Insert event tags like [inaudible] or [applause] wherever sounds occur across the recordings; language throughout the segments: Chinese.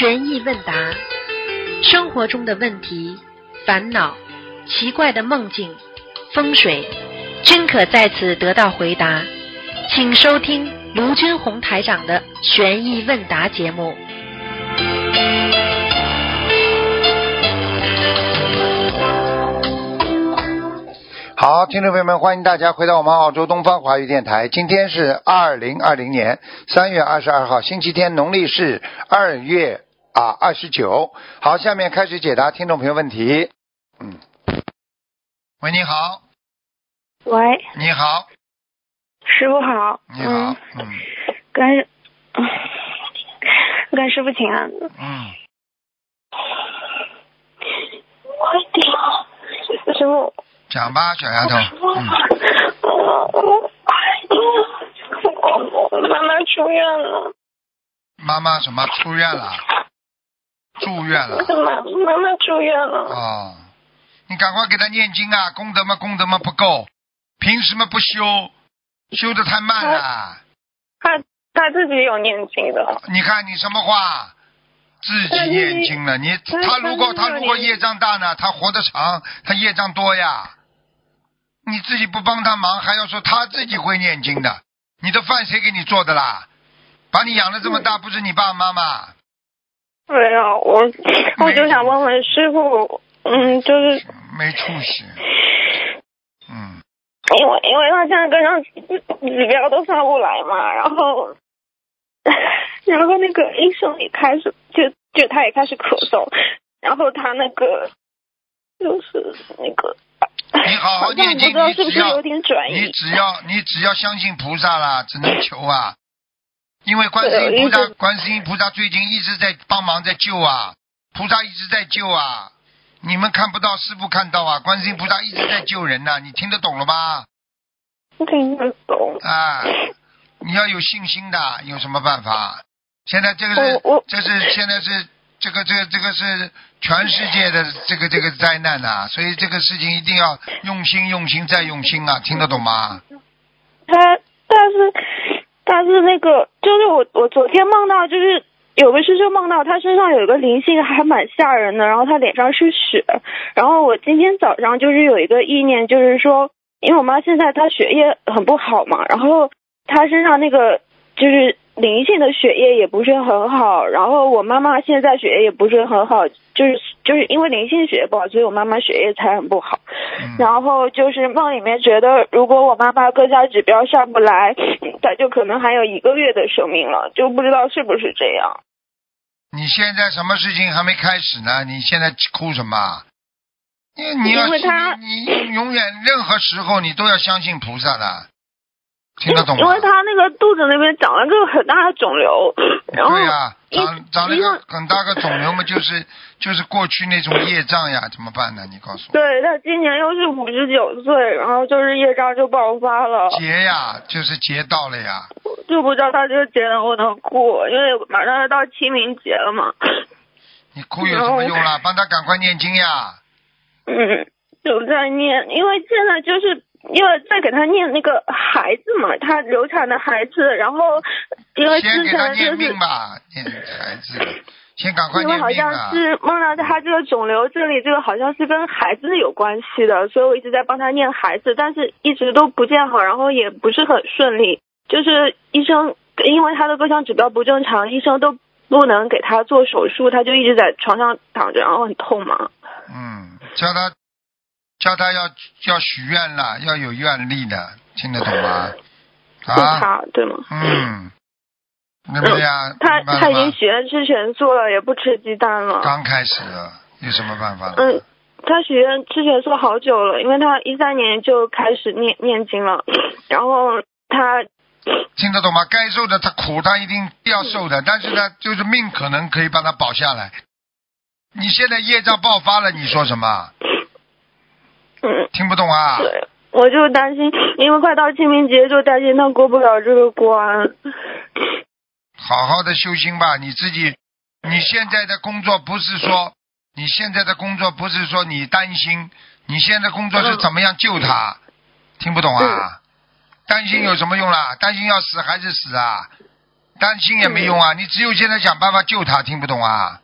悬疑问答，生活中的问题、烦恼、奇怪的梦境、风水，均可在此得到回答。请收听卢军红台长的悬疑问答节目。好，听众朋友们，欢迎大家回到我们澳洲东方华语电台。今天是二零二零年三月二十二号，星期天，农历是二月啊二十九。好，下面开始解答听众朋友问题。嗯，喂，你好，喂，你好，师傅好。你好，嗯，嗯跟嗯跟师傅请安。嗯，快点，师傅。讲吧，小丫头。嗯，妈妈出院了，妈妈什么出院了？住院了？妈妈妈住院了。哦，你赶快给他念经啊！功德嘛，功德嘛不够，凭什么不修？修的太慢了。他他自己有念经的，你看你什么话？自己念经了，你他他如果他他如果业障大呢，他活得长，他业障多呀。你自己不帮他忙，还要说他自己会念经的，你的饭谁给你做的啦？把你养的这么大，不是你爸爸妈妈？没有我我就想问问师傅，嗯，就是没出息。嗯，因为因为他现在跟上指标都上不来嘛，然后然后那个医生也开始就就他也开始咳嗽，然后他那个就是那个你好好念经，不知道你只要是不是有点转移，你只要你只要相信菩萨啦，只能求啊。因为观世音菩萨，观世音菩萨最近一直在帮忙，在救啊，菩萨一直在救啊。你们看不到，师傅看到啊，观世音菩萨一直在救人呐、你听得懂了吗？听得懂。啊，你要有信心的，有什么办法？现在这个是这是现在是这个这个这个是全世界的这个这个灾难呐、所以这个事情一定要用心用心再用心啊，听得懂吗？他但是但是那个就是我我昨天梦到就是有个师兄梦到他身上有一个灵性还蛮吓人的，然后他脸上是血，然后我今天早上就是有一个意念，就是说因为我妈现在她血液很不好嘛，然后她身上那个就是。灵性的血液也不是很好，然后我妈妈现在血液也不是很好，就是就是因为灵性血液不好，所以我妈妈血液才很不好。嗯。然后就是梦里面觉得，如果我妈妈各项指标上不来，她就可能还有一个月的生命了，就不知道是不是这样。你现在什么事情还没开始呢？你现在哭什么？因为你要因为他你你永远任何时候你都要相信菩萨的，听得懂吗？因为他那个肚子那边长了个很大的肿瘤，然后对呀、因长长了一个很大个肿瘤嘛，就是就是过去那种业障呀，怎么办呢？你告诉我。对他今年又是五十九岁，然后就是业障就爆发了，劫呀，就是劫到了呀。就不知道他这个节能不能过，因为马上要到清明节了嘛。你哭有什么用啦？帮他赶快念经呀。嗯，就在念，因为现在就是因为在给他念那个孩子嘛，他流产的孩子，然后因为之前就是念吧，念孩子，[laughs] 先赶快因为好像。是梦到他这个肿瘤这里这个好像是跟孩子有关系的，所以我一直在帮他念孩子，但是一直都不见好，然后也不是很顺利，就是医生因为他的各项指标不正常，医生都不能给他做手术，他就一直在床上躺着，然后很痛嘛。嗯，叫他叫他要要许愿了，要有愿力的，听得懂吗？是啊，他对吗？嗯，对不对呀？他他已经许愿吃全素了，也不吃鸡蛋了。刚开始有什么办法？嗯，他许愿吃全素好久了，因为他一三年就开始念念经了，[clears throat] 然后他听得懂吗？该受的他苦，他一定要受的，但是呢，就是命可能可以把他保下来。你现在业障爆发了，你说什么？嗯，听不懂啊？对，我就担心，因为快到清明节，就担心他过不了这个关。好好的修心吧，你自己，你现在的工作不是说，你现在的工作不是说你担心，你现在工作是怎么样救他？听不懂啊？担心有什么用啦？担心要死还是死啊？担心也没用啊，你只有现在想办法救他，听不懂啊？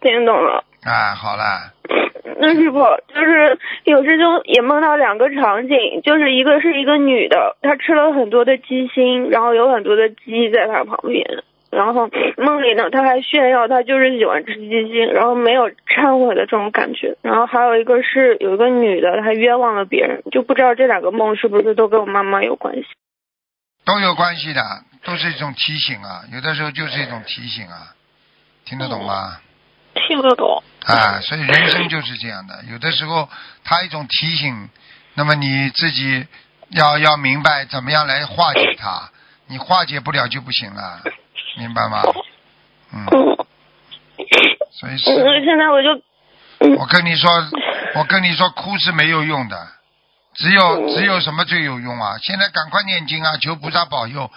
听懂了。啊，好了，那师傅就是有师兄也梦到两个场景，就是一个是一个女的，她吃了很多的鸡心，然后有很多的鸡在她旁边，然后梦里呢，她还炫耀她就是喜欢吃鸡心，然后没有忏悔的这种感觉。然后还有一个是有一个女的，她冤枉了别人，就不知道这两个梦是不是都跟我妈妈有关系。都有关系的，都是一种提醒啊，有的时候就是一种提醒啊，听得懂吗？听得懂。啊，所以人生就是这样的，有的时候他一种提醒，那么你自己要要明白怎么样来化解它，你化解不了就不行了，明白吗？嗯，嗯，所以是，嗯，现在我就我跟你说，我跟你说，哭是没有用的，只有只有什么最有用啊？现在赶快念经啊，求菩萨保佑，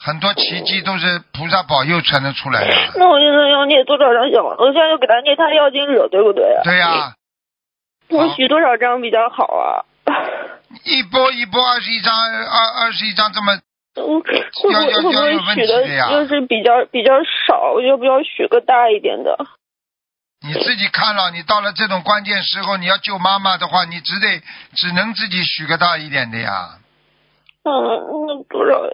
很多奇迹都是菩萨保佑才能出来的。那我现在要念多少张小？我现在要给他念他要经者，对不对？对呀、我许多少张比较好啊？一波一波二十一张，二二十一张这么嗯，会不要要会会不会要有问许题的呀就是比较比较少？要不要许个大一点的？你自己看了，你到了这种关键时候，你要救妈妈的话，你只得只能自己许个大一点的呀。嗯，那多少呀？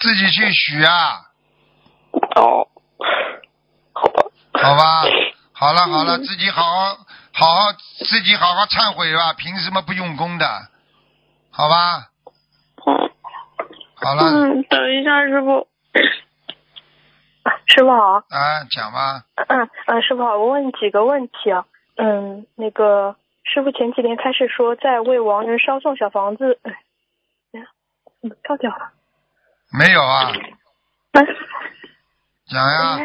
自己去许啊，哦，好吧。好吧？[laughs] 好了好了，嗯自己好好好好自己好好忏悔吧，凭什么不用功的？好吧？嗯好了，嗯，等一下，师傅。[coughs] 师傅好，啊，讲吧。嗯嗯，师傅好，我问几个问题啊。嗯，那个师傅前几天开始说在为亡人烧送小房子，哎，哎呀，怎么跳掉了？没有啊，嗯，讲呀，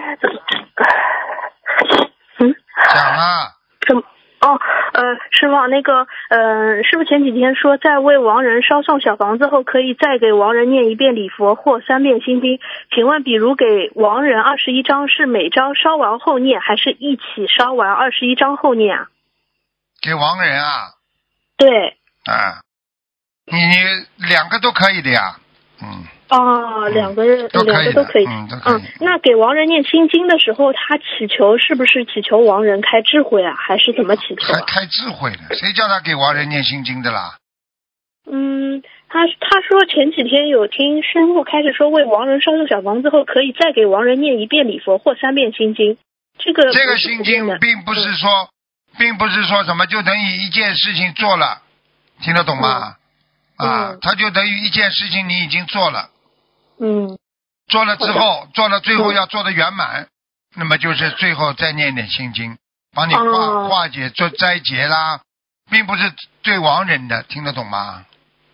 嗯，讲啊。怎么？哦，呃，师傅啊，那个，呃，师傅前几天说，在为亡人烧送小房子后，可以再给亡人念一遍礼佛或三遍心经。请问，比如给亡人二十一章，是每章烧完后念，还是一起烧完二十一章后念啊？给亡人啊，对，啊，你你两个都可以的呀，嗯，哦，两个人两个都可以。嗯。那给亡人念心经的时候，他祈求是不是祈求亡人开智慧啊，还是怎么祈求啊？开开智慧的，谁叫他给亡人念心经的啦？嗯，他他说前几天有听师傅开始说，为亡人烧送小房子后，可以再给亡人念一遍礼佛或三遍心经。这个这个心经并不是说，并不是说什么就等于一件事情做了，听得懂吗？啊嗯，它就等于一件事情你已经做了，嗯做了之后，做了最后要做的圆满，那么就是最后再念点心经，帮你化哦化解做灾劫啦，并不是对亡人的，听得懂吗？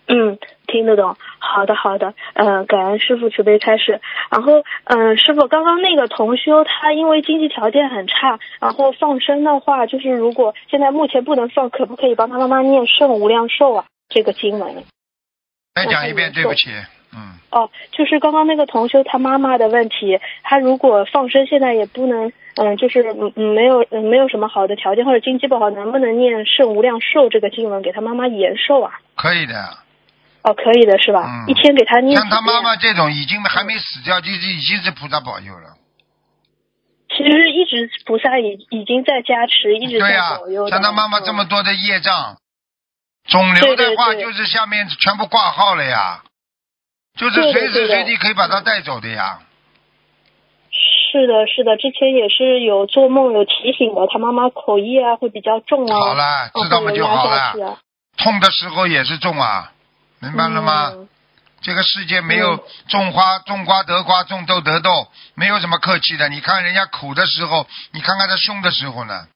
嗯，听得懂。好的好的，呃，感恩师傅慈悲开示。然后，嗯、师傅刚刚那个同修他因为经济条件很差，然后放生的话，就是如果现在目前不能放，可不可以帮他妈妈念圣无量寿啊？这个经文。再讲一遍，嗯对不起，嗯，哦，就是刚刚那个同修他妈妈的问题，他如果放生现在也不能，嗯，就是嗯嗯没有嗯没有什么好的条件或者经济不好，能不能念圣无量寿这个经文给他妈妈延寿啊？可以的。哦，可以的是吧？嗯一天给他念像他妈妈这种已经还没死掉，就是已经是菩萨保佑了。其实一直菩萨已已经在加持，一直在保佑的。像他妈妈这么嗯多的业障，肿瘤的话就是下面全部挂号了呀，就是随时随地可以把他带走的呀。是的，是的，之前也是有做梦有提醒的，他妈妈口业啊会比较重啊，好了，哦知道不就好了。痛的时候也是重啊，明白了吗？嗯这个世界没有种花种瓜得瓜，种豆得豆，没有什么客气的。你看人家苦的时候，你看看他凶的时候呢，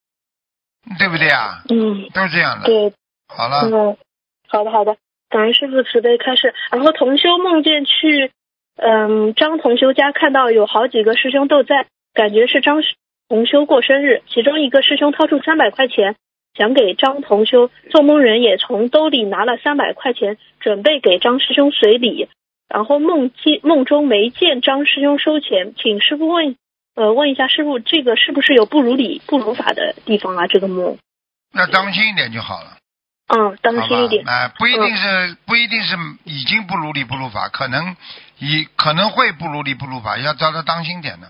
对不对啊？嗯，都是这样的。对，好了，嗯，好的好的，感恩师傅慈悲开示。然后同修梦见去，嗯，张同修家看到有好几个师兄都在，感觉是张同修过生日，其中一个师兄掏出三百块钱。想给张同修，做梦人也从兜里拿了三百块钱，准备给张师兄随礼。然后梦见梦中没见张师兄收钱，请师傅问，呃，问一下师傅，这个是不是有不如理、不如法的地方啊？这个梦。那当心一点就好了。嗯，当心一点。嗯哎、不一定是、不一定是已经不如理不如法，可能以可能会不如理不如法，要叫他当心点的。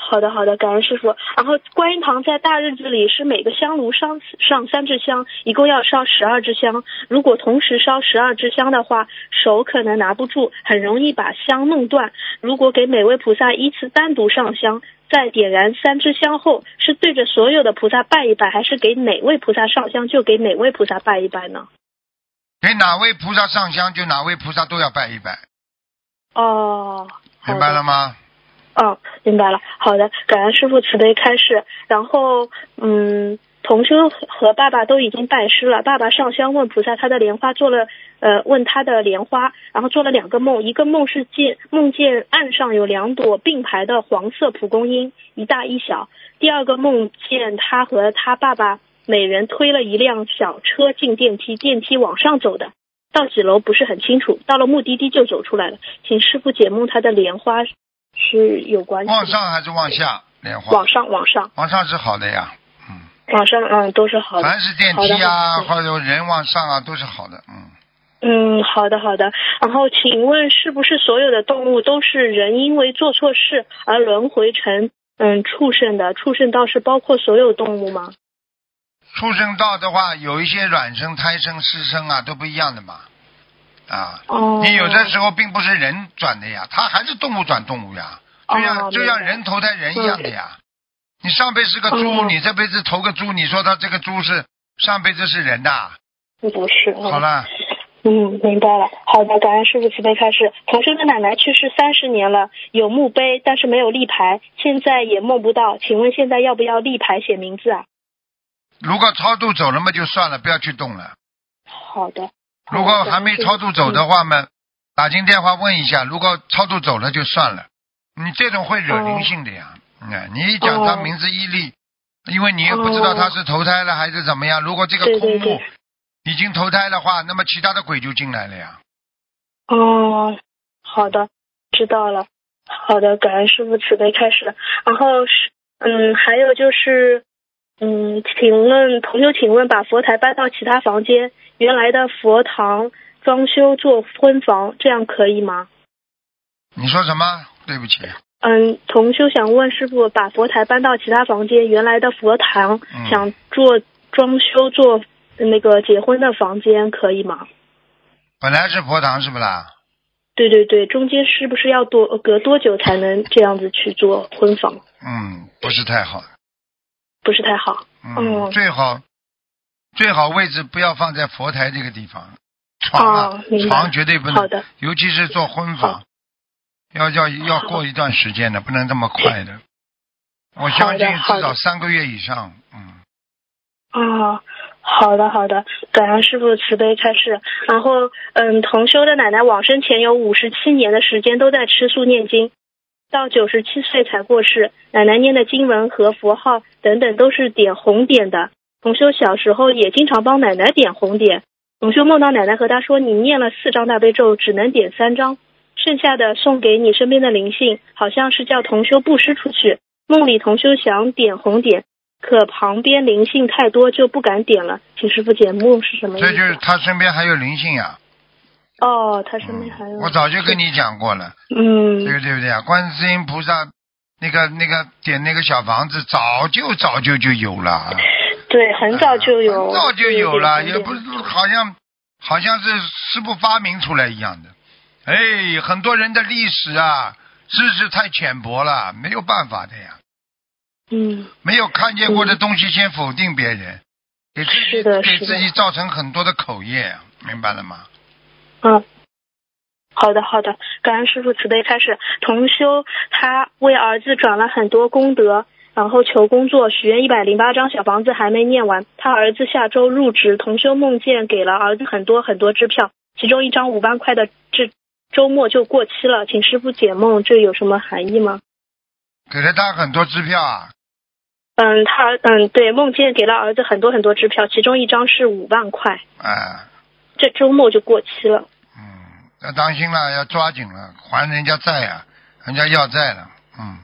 好的，好的，感恩师傅。然后观音堂在大日子里是每个香炉上上三支香，一共要烧十二支香。如果同时烧十二支香的话，手可能拿不住，很容易把香弄断。如果给每位菩萨依次单独上香，在点燃三支香后，是对着所有的菩萨拜一拜，还是给哪位菩萨上香就给哪位菩萨拜一拜呢？给哪位菩萨上香，就哪位菩萨都要拜一拜，哦，明白了吗？哦，明白了。好的，感恩师傅慈悲开示。然后，嗯，同修和爸爸都已经拜师了。爸爸上香问菩萨他的莲花做了，呃，问他的莲花，然后做了两个梦，一个梦是见梦见岸上有两朵并排的黄色蒲公英，一大一小。第二个梦见他和他爸爸每人推了一辆小车进电梯，电梯往上走的。到几楼不是很清楚，到了目的地就走出来了。请师傅解梦，他的莲花是有关系。往上还是往下？莲花往上，往上，往上是好的呀，嗯，往上，嗯，都是好的。凡是电梯啊或者人往上啊都是好的，嗯。嗯，好的，好的。然后，请问是不是所有的动物都是人因为做错事而轮回成嗯畜生的？畜生道是包括所有动物吗？畜生道的话，有一些卵生、胎生、湿生啊，都不一样的嘛。啊，哦，你有的时候并不是人转的呀，它还是动物转动物呀，就像、哦就像人投胎人一样的呀。你上辈子是个猪，哦你这辈子投个猪，你说他这个猪是上辈子是人的？不是。嗯好了，嗯，明白了。好的，感恩师傅慈悲开示。同生的奶奶去世三十年了，有墓碑，但是没有立牌，现在也梦不到。请问现在要不要立牌写名字啊？如果超度走了嘛，就算了，不要去动了。好的。如果还没超度走的话。话嘛，打进电话问一下。如果超度走了就算了，你这种会惹灵性的呀。嗯，你一讲他哦名字一立，因为你也不知道他是投胎了还是怎么样。如果这个空墓已经投胎的话，那么其他的鬼就进来了呀。哦，好的，知道了。好的，感恩师傅慈悲开始了。然后是，嗯，还有就是，嗯，请问朋友，请问把佛台搬到其他房间，原来的佛堂装修做婚房，这样可以吗？你说什么？对不起，嗯，同修想问师傅，把佛台搬到其他房间，原来的佛堂嗯想做装修做那个结婚的房间，可以吗？本来是佛堂是不啦？对对对，中间是不是要多隔多久才能这样子去做婚房？嗯，不是太好。不是太好。嗯，嗯最好最好位置不要放在佛台这个地方，床床绝对不能，好的，尤其是做婚房好，要要要过一段时间的，不能这么快的。我相信至少三个月以上，嗯，啊，好的好的，感恩师傅慈悲开示。然后，嗯，同修的奶奶往生前有五十七年的时间都在吃素念经，到九十七岁才过世。奶奶念的经文和佛号等等都是点红点的。同修小时候也经常帮奶奶点红点。同修梦到奶奶和他说：“你念了四张大悲咒，只能点三张，剩下的送给你身边的灵性，好像是叫同修布施出去。”梦里同修想点红点，可旁边灵性太多就不敢点了，请师傅解梦是什么意思？这就是他身边还有灵性呀。哦，他身边还有、嗯我早就跟你讲过了，嗯对不对不对啊？观世音菩萨那个那个点那个小房子，早就早就就有了。对，很早就有，很早就有了，也不是好像好像是师傅发明出来一样的。哎，很多人的历史啊，知识太浅薄了，没有办法的呀。嗯没有看见过的东西，先否定别人，给自己给自己造成很多的口业，明白了吗？嗯。好的，好的，感恩师傅慈悲开始。同修他为儿子转了很多功德，然后求工作，许愿一百零八张小房子还没念完。他儿子下周入职，同修梦见给了儿子很多很多支票，其中一张五万块的这周末就过期了，请师傅解梦，这有什么含义吗？给了他很多支票啊，嗯，他嗯对，梦见给了儿子很多很多支票，其中一张是五万块，哎，这周末就过期了。嗯，要当心了，要抓紧了，还人家债啊、人家要债了，嗯，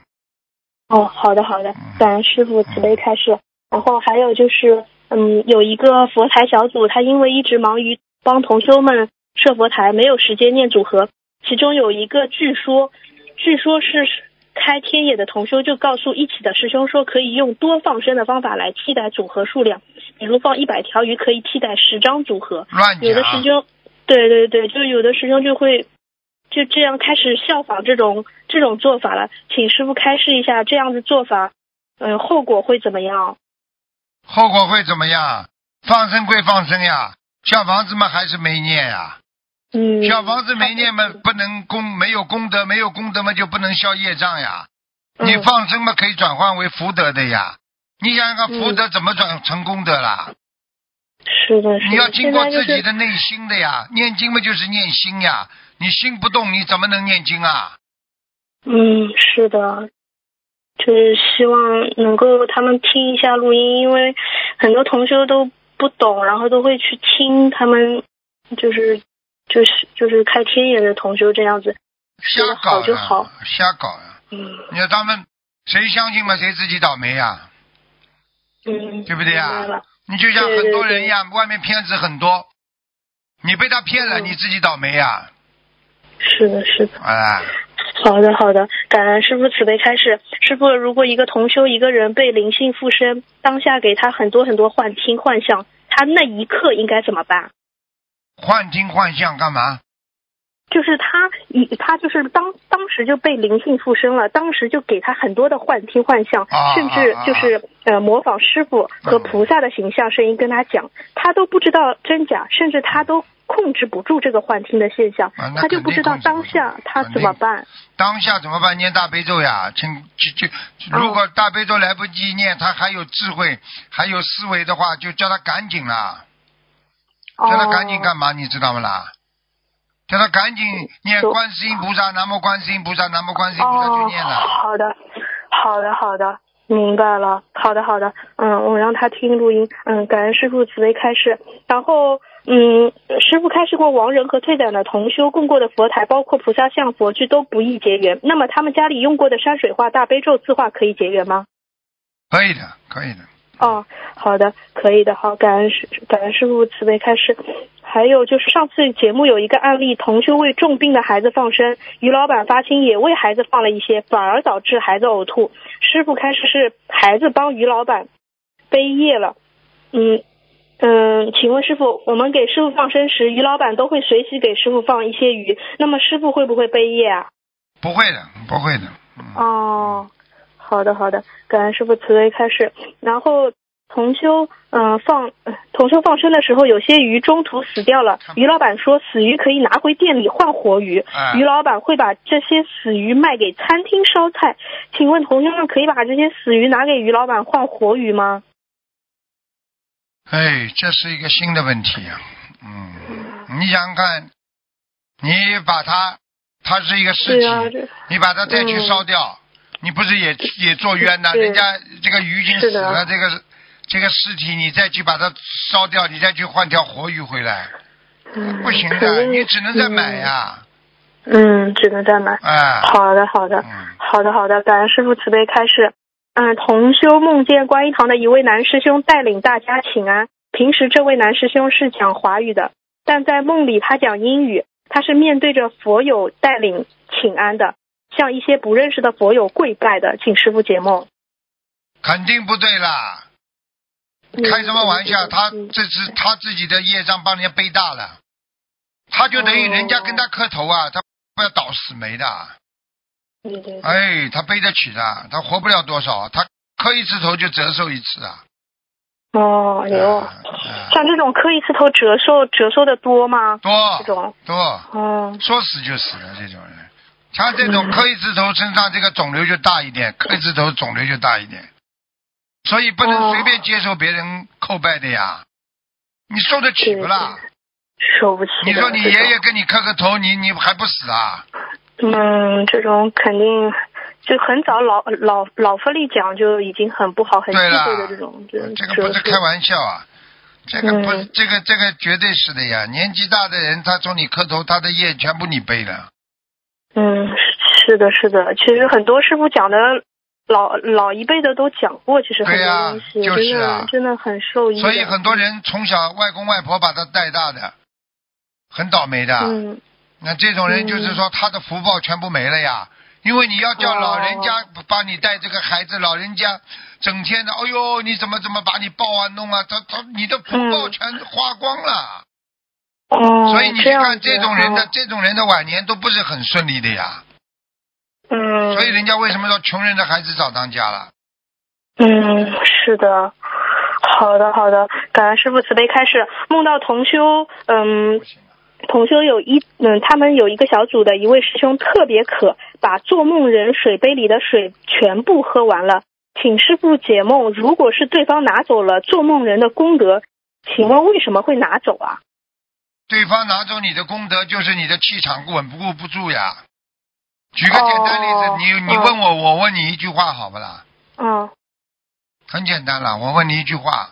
哦，好的好的，感恩师傅慈悲开示。然后还有就是，嗯，有一个佛台小组，他因为一直忙于帮同修们设佛台，没有时间念组合。其中有一个据说，据说是开天眼的同修就告诉一起的师兄说，可以用多放生的方法来替代组合数量，比如放一百条鱼可以替代十张组合。乱有的师。兄，对对对，就有的师兄就会就这样开始效仿这种这种做法了。请师傅开示一下，这样的做法，嗯，后果会怎么样？后果会怎么样？放生归放生呀，小房子嘛还是没念呀。嗯，小房子没念嘛，不能功没有功德，没有功德嘛就不能消业障呀。嗯你放生嘛可以转换为福德的呀。你想想看，嗯福德怎么转成功德啦？是的，是的。你要经过自己的内心的呀，念经嘛就是念心呀。你心不动，你怎么能念经啊？嗯，是的，就是希望能够他们听一下录音，因为很多同学都不懂，然后都会去听他们，就是就是就是开天眼的同修这样子。瞎搞就好，瞎搞呀！嗯你说他们谁相信嘛，谁自己倒霉呀，嗯，对不对呀你就像很多人一样，外面骗子很多，你被他骗了，嗯你自己倒霉呀！是的，是的。啊，好的，好的，感恩师傅慈悲开示。师傅，如果一个同修一个人被灵性附身，当下给他很多很多幻听幻象，他那一刻应该怎么办？幻听幻象干嘛？就是他一他就是当当时就被灵性附身了，当时就给他很多的幻听幻象，啊甚至就是呃模仿师傅和菩萨的形象声音跟他讲，他都不知道真假，甚至他都控制不住这个幻听的现象，啊他就不知道当下他怎么办。当下怎么办？念大悲咒呀，请就就，哦如果大悲咒来不及念，他还有智慧，还有思维的话，就叫他赶紧啦，叫他赶紧哦干嘛？你知道不啦？叫他赶紧念观世音菩萨，南无观世音菩萨，南无观世音菩萨就念哦，了。好的，好的，好的，明白了。好的，好的，嗯，我让他听录音。嗯，感恩师傅慈悲开示。然后，嗯，师傅开示过，亡人和退转的同修供过的佛台，包括菩萨像、佛具都不易结缘。那么他们家里用过的山水画、大悲咒字画可以结缘吗？可以的，可以的。哦，好的，可以的，好，感恩师感恩师傅慈悲开示。还有就是上次节目有一个案例，同修为重病的孩子放生，于老板发心也为孩子放了一些，反而导致孩子呕吐。师傅开始是孩子帮于老板背业了，嗯嗯，请问师傅，我们给师傅放生时，于老板都会随喜给师傅放一些鱼，那么师傅会不会背业啊？不会的，不会的。嗯，哦，好的好的，感恩师傅慈悲开示。然后同修嗯、呃放呃同修放生的时候，有些鱼中途死掉了，于老板说死鱼可以拿回店里换活鱼，哎于老板会把这些死鱼卖给餐厅烧菜。请问同修们可以把这些死鱼拿给于老板换活鱼吗？哎，这是一个新的问题啊。嗯，你想想看，你把它，它是一个尸体，你把它再去嗯烧掉，你不是也也做冤呐？是人家这个鱼已经死了，这个这个尸体你再去把它烧掉，你再去换条活鱼回来，嗯不行的，你只能再买呀、嗯，只能再买。哎，好的，好的，嗯，好的，好的，感恩师傅慈悲开示。嗯，同修梦见观音堂的一位男师兄带领大家请安。平时这位男师兄是讲华语的，但在梦里他讲英语，他是面对着佛友带领请安的，向一些不认识的佛友跪拜的，请师傅解梦。肯定不对啦，开什么玩笑？他嗯这是他自己的业障帮人家背大了，他就等于人家跟他磕头啊，他不要倒死霉的。对对对，哎，他背得起的，他活不了多少，他磕一次头就折寿一次啊。哦，有，啊啊像这种磕一次头折寿折寿的多吗？多这多种，多，哦，说死就死了这种人。像这种磕一次头，身上这个肿瘤就大一点，磕一次头肿瘤就大一点，所以不能哦随便接受别人叩拜的呀。你受得起不啦？受不起。你说你爷爷跟你磕个头，你你还不死啊？嗯，这种肯定就很早老老老佛利讲就已经很不好，很忌对的这种，这这个不是开玩笑啊，这个不嗯这个这个绝对是的呀。年纪大的人，他冲你磕头，他的业全部你背了。嗯，是是的，是的。其实很多师傅讲的老老一辈的都讲过，其实很多对呀东西，就是真的啊真的很受益。所以很多人从小外公外婆把他带大的，很倒霉的。嗯那这种人就是说他的福报全部没了呀，因为你要叫老人家帮你带这个孩子，老人家整天的，哎呦，你怎么怎么把你抱啊弄啊，他他你的福报嗯全花光了。哦，所以你去看这种人的哦这种人的晚年都不是很顺利的呀。嗯，所以人家为什么说穷人的孩子早当家了？嗯，是的。好的，好的，感恩师傅慈悲开示。梦到同修，嗯同修有一，嗯，他们有一个小组的一位师兄特别渴，把做梦人水杯里的水全部喝完了。请师傅解梦，如果是对方拿走了做梦人的功德，请问为什么会拿走啊？对方拿走你的功德，就是你的气场稳不不住呀。举个简单例子，哦你你问我，我问你一句话好不啦？嗯很简单了，我问你一句话：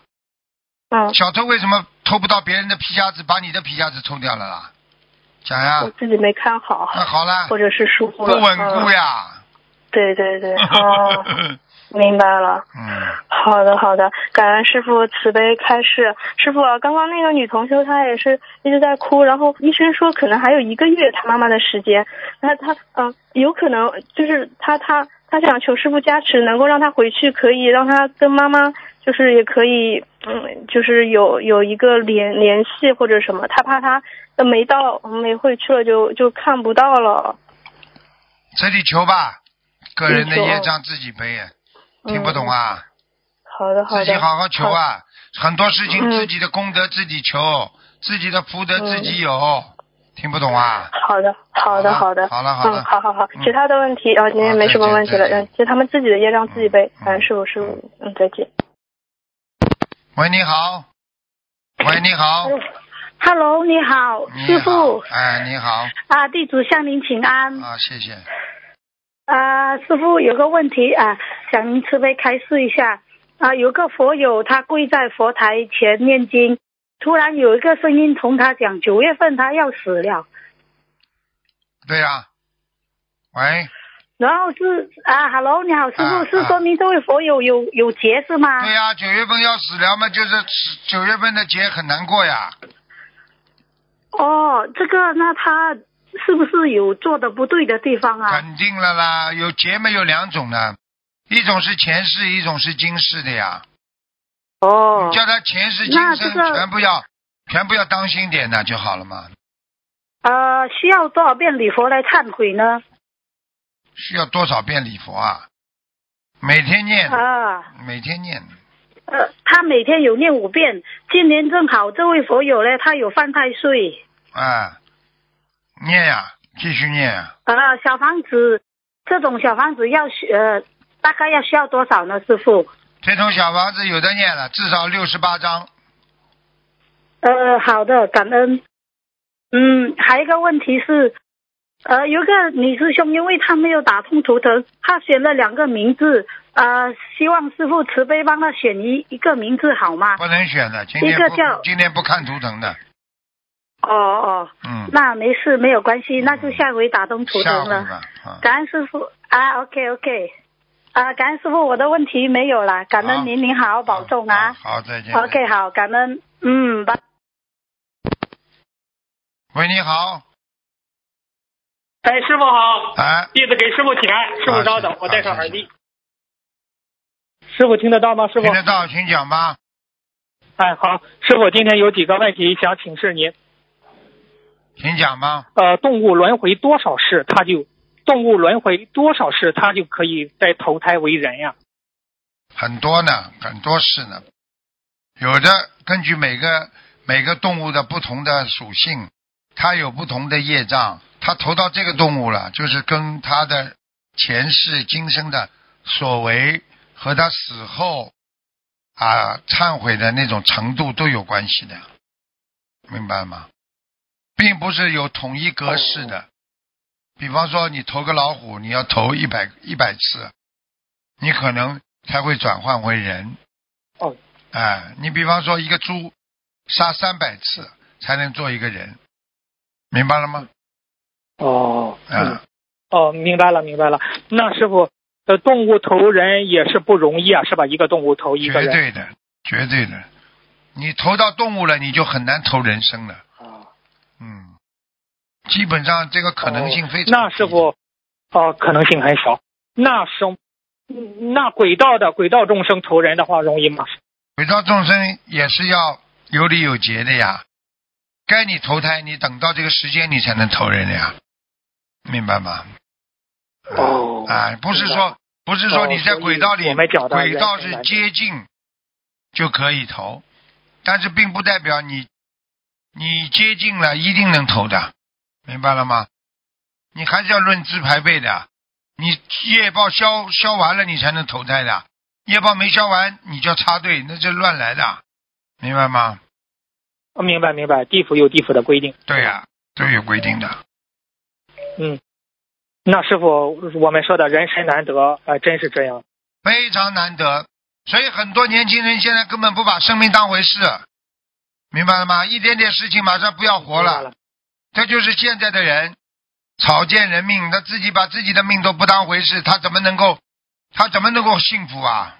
嗯，小偷为什么偷不到别人的皮夹子，把你的皮夹子偷掉了啦？讲呀我，自己没看好，那好了，或者是疏忽了。不稳固嗯。呀。对对对，哦，[laughs] 明白了。嗯，好的，好的，感恩师傅慈悲开示。师傅啊，刚刚那个女同修她也是一直在哭，然后医生说可能还有一个月她妈妈的时间，那她嗯、呃有可能就是她她她想求师傅加持，能够让她回去，可以让她跟妈妈就是也可以嗯，就是有有一个联联系或者什么，她怕她没到没回去了就就看不到了。自己求吧，个人的业障自己背，听不懂啊？好的，好的。自己好好求啊！很多事情嗯自己的功德自己求，自己的福德自己有，听不懂啊？好的，好的，好的，好了好了嗯，好好好嗯，其他的问题啊，您也好没什么问题了，嗯，就他们自己的业障自己背，嗯师傅师傅，嗯，再见。喂，你好。喂，你好。Hello，你好，你好师傅哎，你好。啊，地主向您请安。啊，谢谢。啊，师傅有个问题啊，想您慈悲开示一下啊。有个佛友他跪在佛台前念经，突然有一个声音同他讲，九月份他要死了。对呀、喂，然后是啊，Hello，你好，师傅、是说明这位佛友有有劫是吗？对呀、九月份要死了嘛，就是九月份的劫很难过呀。哦，这个那他是不是有做的不对的地方啊？肯定了啦，有结没有两种呢，一种是前世，一种是今世的呀。哦叫他前世今生这个全部要全部要当心点的就好了嘛。呃，需要多少遍礼佛来忏悔呢？需要多少遍礼佛啊？每天念，啊。每天念。呃，他每天有念五遍。今年正好这位佛友呢，他有犯太岁啊，念呀、继续念啊、啊。小房子这种小房子要呃，大概要需要多少呢，师傅？这种小房子有的念了，至少六十八章。呃，好的，感恩。嗯，还有一个问题是，呃，有一个女师兄，因为她没有打通图腾，她选了两个名字，呃，希望师傅慈悲帮她选一一个名字好吗？不能选的，今天不一个叫今天不看图腾的，哦哦，嗯，那没事，没有关系，那就下回打通图腾了。感恩师傅啊，OK OK，啊，感恩师傅，我的问题没有了，感恩您，您好好保重啊。好，再见。OK，好，感恩，嗯，拜。喂，你好，哎，师傅好，哎，弟子给师傅请安，师傅稍等啊，我戴上啊耳机。师傅听得到吗？师傅听，得到，请讲吧。哎，好，师傅今天有几个问题想请示您。请讲吧。呃，动物轮回多少世，它就动物轮回多少世，它就可以再投胎为人呀？很多呢，很多事呢。有的根据每个每个动物的不同的属性，它有不同的业障，它投到这个动物了，就是跟它的前世今生的所为和它死后啊忏悔的那种程度都有关系的，明白吗？并不是有统一格式的。比方说，你投个老虎，你要投一百一百次，你可能才会转换为人。哦，哎，你比方说一个猪，杀三百次才能做一个人，明白了吗？哦，嗯，哦，明白了，明白了。那师傅，呃，动物投人也是不容易啊，是吧？一个动物投一个人。绝对的，绝对的。你投到动物了，你就很难投人生了。啊，嗯，基本上这个可能性非常低、那师傅，哦、可能性很小。那生，嗯那轨道的轨道众生投人的话容易吗？轨道众生也是要有理有节的呀。该你投胎，你等到这个时间你才能投人的呀，明白吗？哦啊，不是说不是说哦你在轨道里，轨道是接近就可以投，但是并不代表你你接近了一定能投的，明白了吗？你还是要论资排辈的，你业报消消完了，你才能投胎的，业报没消完你就插队，那就乱来的，明白吗？我明白明白，地府有地府的规定。对呀、都有规定的。嗯，那师傅，我们说的人生难得，呃，真是这样。非常难得，所以很多年轻人现在根本不把生命当回事，明白了吗？一点点事情马上不要活了，了。这就是现在的人草菅人命，他自己把自己的命都不当回事，他怎么能够，他怎么能够幸福啊？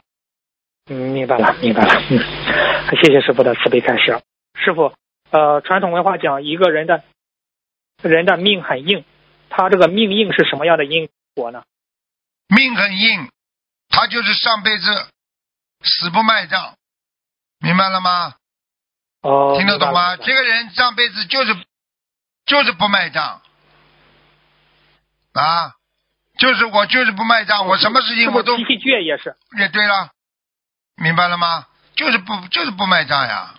嗯，明白了，明白了。嗯，[laughs] 谢谢师傅的慈悲开示。师傅，呃，传统文化讲一个人的人的命很硬，他这个命硬是什么样的因果呢？命很硬，他就是上辈子死不卖账，明白了吗？哦，听得懂吗？这个人上辈子就是就是不卖账啊，就是我就是不卖账，我什么事情我都脾气倔也是？也对了，明白了吗？就是不就是不卖账呀。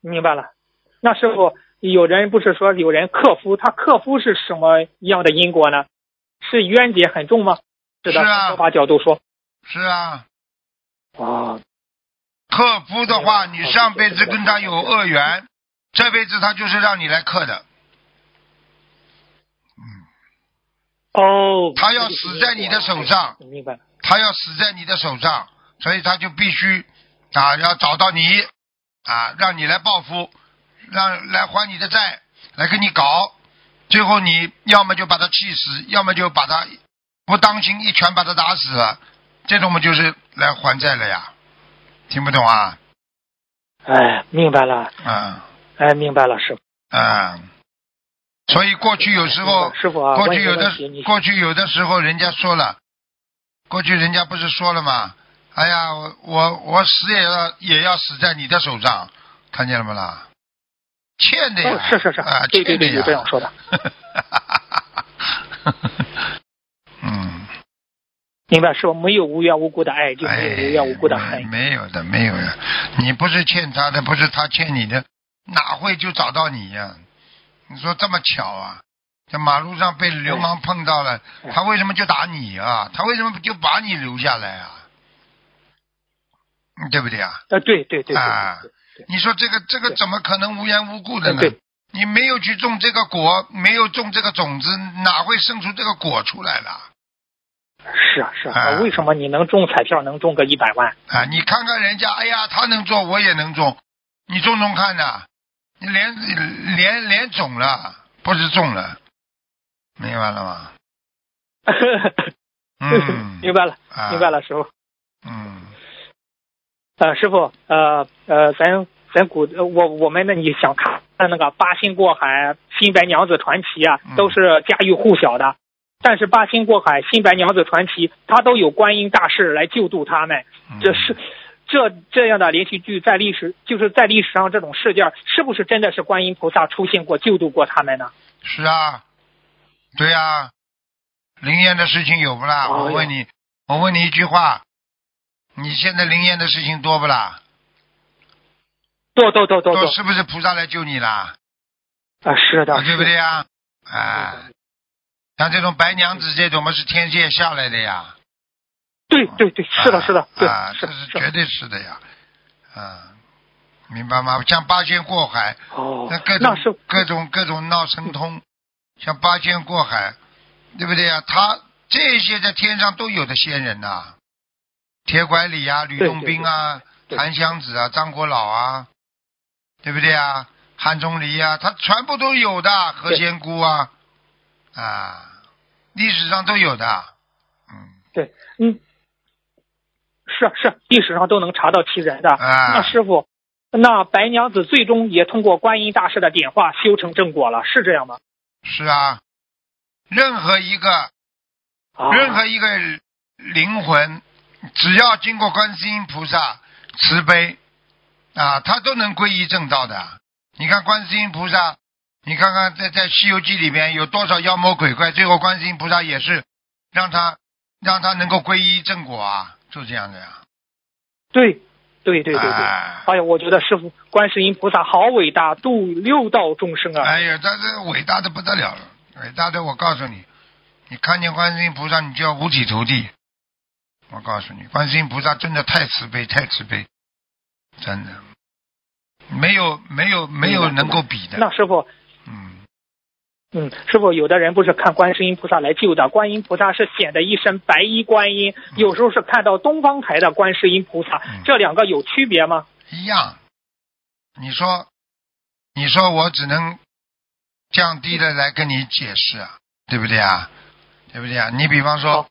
明白了。那师傅，有人不是说有人克夫，他克夫是什么样的因果呢？是冤结很重吗？是的，是啊法角度说。是啊，哦，克夫的话，你上辈子跟他有恶缘，这辈子他就是让你来克的，哦，他要死在你的手上，明白。他要死在你的手上，所以他就必须啊要找到你啊，让你来报复，让来还你的债，来跟你搞，最后你要么就把他气死，要么就把他不当心一拳把他打死了，这种嘛就是来还债了呀，听不懂啊？哎，明白了，嗯哎，明白了，师傅。嗯，所以过去有时候，师傅啊，过去有的过去有的时候人家说了，过去人家不是说了吗？哎呀，我我我死也要也要死在你的手上，看见了没啦？欠的呀，哦，是是是，啊，对对对，欠的呀有这样说的。[laughs] 嗯，明白，师傅没有无缘无故的爱，就没有哎，无缘无故的没恨。没有的，没有的。你不是欠他的，不是他欠你的，哪会就找到你呀、你说这么巧啊？在马路上被流氓碰到了，哎他为什么就打你啊？他为什么就把你留下来啊？嗯对不对啊？啊，对对对对啊你说这个这个怎么可能无缘无故的呢？你没有去种这个果，没有种这个种子，哪会生出这个果出来了？是啊是啊，啊为什么你能中彩票能中个一百万？啊，你看看人家，哎呀，他能中，我也能中，你中中看呐，你连连连肿了，不是中了，明白了吗？[laughs] 嗯，明白了，啊明白了，师傅。嗯，呃，师傅，呃呃，咱咱古呃我我们那，你想看那个八仙过海、新白娘子传奇啊嗯，都是家喻户晓的。但是八仙过海、新白娘子传奇，它都有观音大士来救度他们。嗯这是这这样的连续剧在历史就是在历史上这种事件，是不是真的是观音菩萨出现过救度过他们呢？是啊，对呀、灵验的事情有不啦？哦我问你，我问你一句话，你现在灵验的事情多不啦？多多多多多是不是菩萨来救你啦？啊，是的，啊，对不对是呀？啊，像这种白娘子这种嘛是天界下来的呀。对对对，是的，是的，对啊，，这是是绝对是的呀，啊，明白吗？像八仙过海，哦那各，种各种各种闹神通，像八仙过海，对不对呀？他这些在天上都有的仙人呐、铁拐李啊，吕洞宾啊，对对对檀香子啊，张国老啊，对不对啊？汉钟离啊，他全部都有的，何仙姑啊，啊，历史上都有的。嗯对，嗯，是是，历史上都能查到其人的。啊那师傅，那白娘子最终也通过观音大士的点化修成正果了，是这样吗？是啊，任何一个啊，任何一个灵魂，只要经过观世音菩萨慈悲啊，他都能皈依正道的。你看观世音菩萨，你看看在在《西游记》里边有多少妖魔鬼怪，最后观世音菩萨也是让他让他能够皈依正果啊，就这样的呀。对对对对对。哎哎呀，我觉得师傅观世音菩萨好伟大，度六道众生啊！哎呀，他这伟大的不得了了，伟大的我告诉你，你看见观世音菩萨，你就要五体投地。我告诉你，观世音菩萨真的太慈悲，太慈悲，真的，没有没有没有能够比的。那师傅，嗯，嗯，师傅，有的人不是看观世音菩萨来救的，观音菩萨是显得一身白衣观音，有时候是看到东方台的观世音菩萨，嗯这两个有区别吗？一样。你说，你说我只能降低的来跟你解释啊，对不对啊？对不对啊？你比方说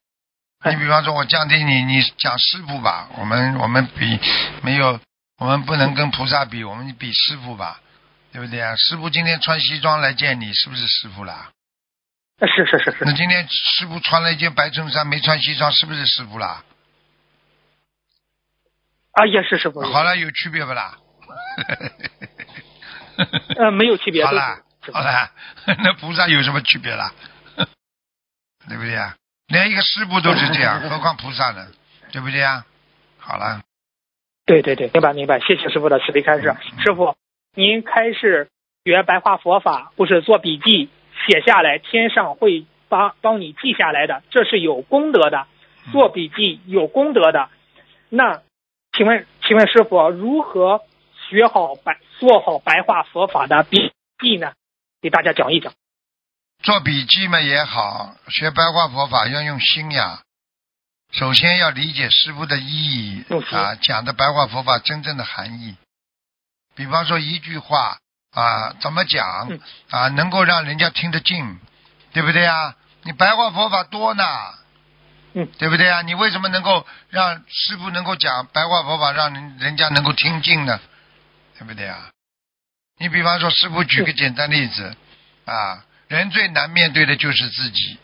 你比方说我降低你，你讲师傅吧，我们我们比没有，我们不能跟菩萨比，我们比师傅吧，对不对啊？师傅今天穿西装来见你，是不是师傅啦？呃是是是是，那今天师傅穿了一件白衬衫，没穿西装，是不是师傅啦？啊，也是师傅，好了，有区别不啦？呃，没有区别，好了好了，[laughs] 那菩萨有什么区别啦？[laughs] 对不对啊？连一个师傅都是这样，[laughs] 何况菩萨呢？对不对啊？好了，对对对，明白明白，谢谢师傅的慈悲开示。嗯师傅，您开始学白话佛法，或是做笔记写下来，天上会帮帮你记下来的，这是有功德的。做笔记有功德的，那请问请问师傅如何学好白做好白话佛法的笔记呢？给大家讲一讲。做笔记嘛也好，学白话佛法要用心呀。首先要理解师傅的意义啊，讲的白话佛法真正的含义。比方说一句话啊，怎么讲嗯啊，能够让人家听得进，对不对啊？你白话佛法多呢，嗯，对不对啊？你为什么能够让师傅能够讲白话佛法，让人人家能够听进呢？对不对啊？你比方说，师傅举个简单例子啊，人最难面对的就是自己。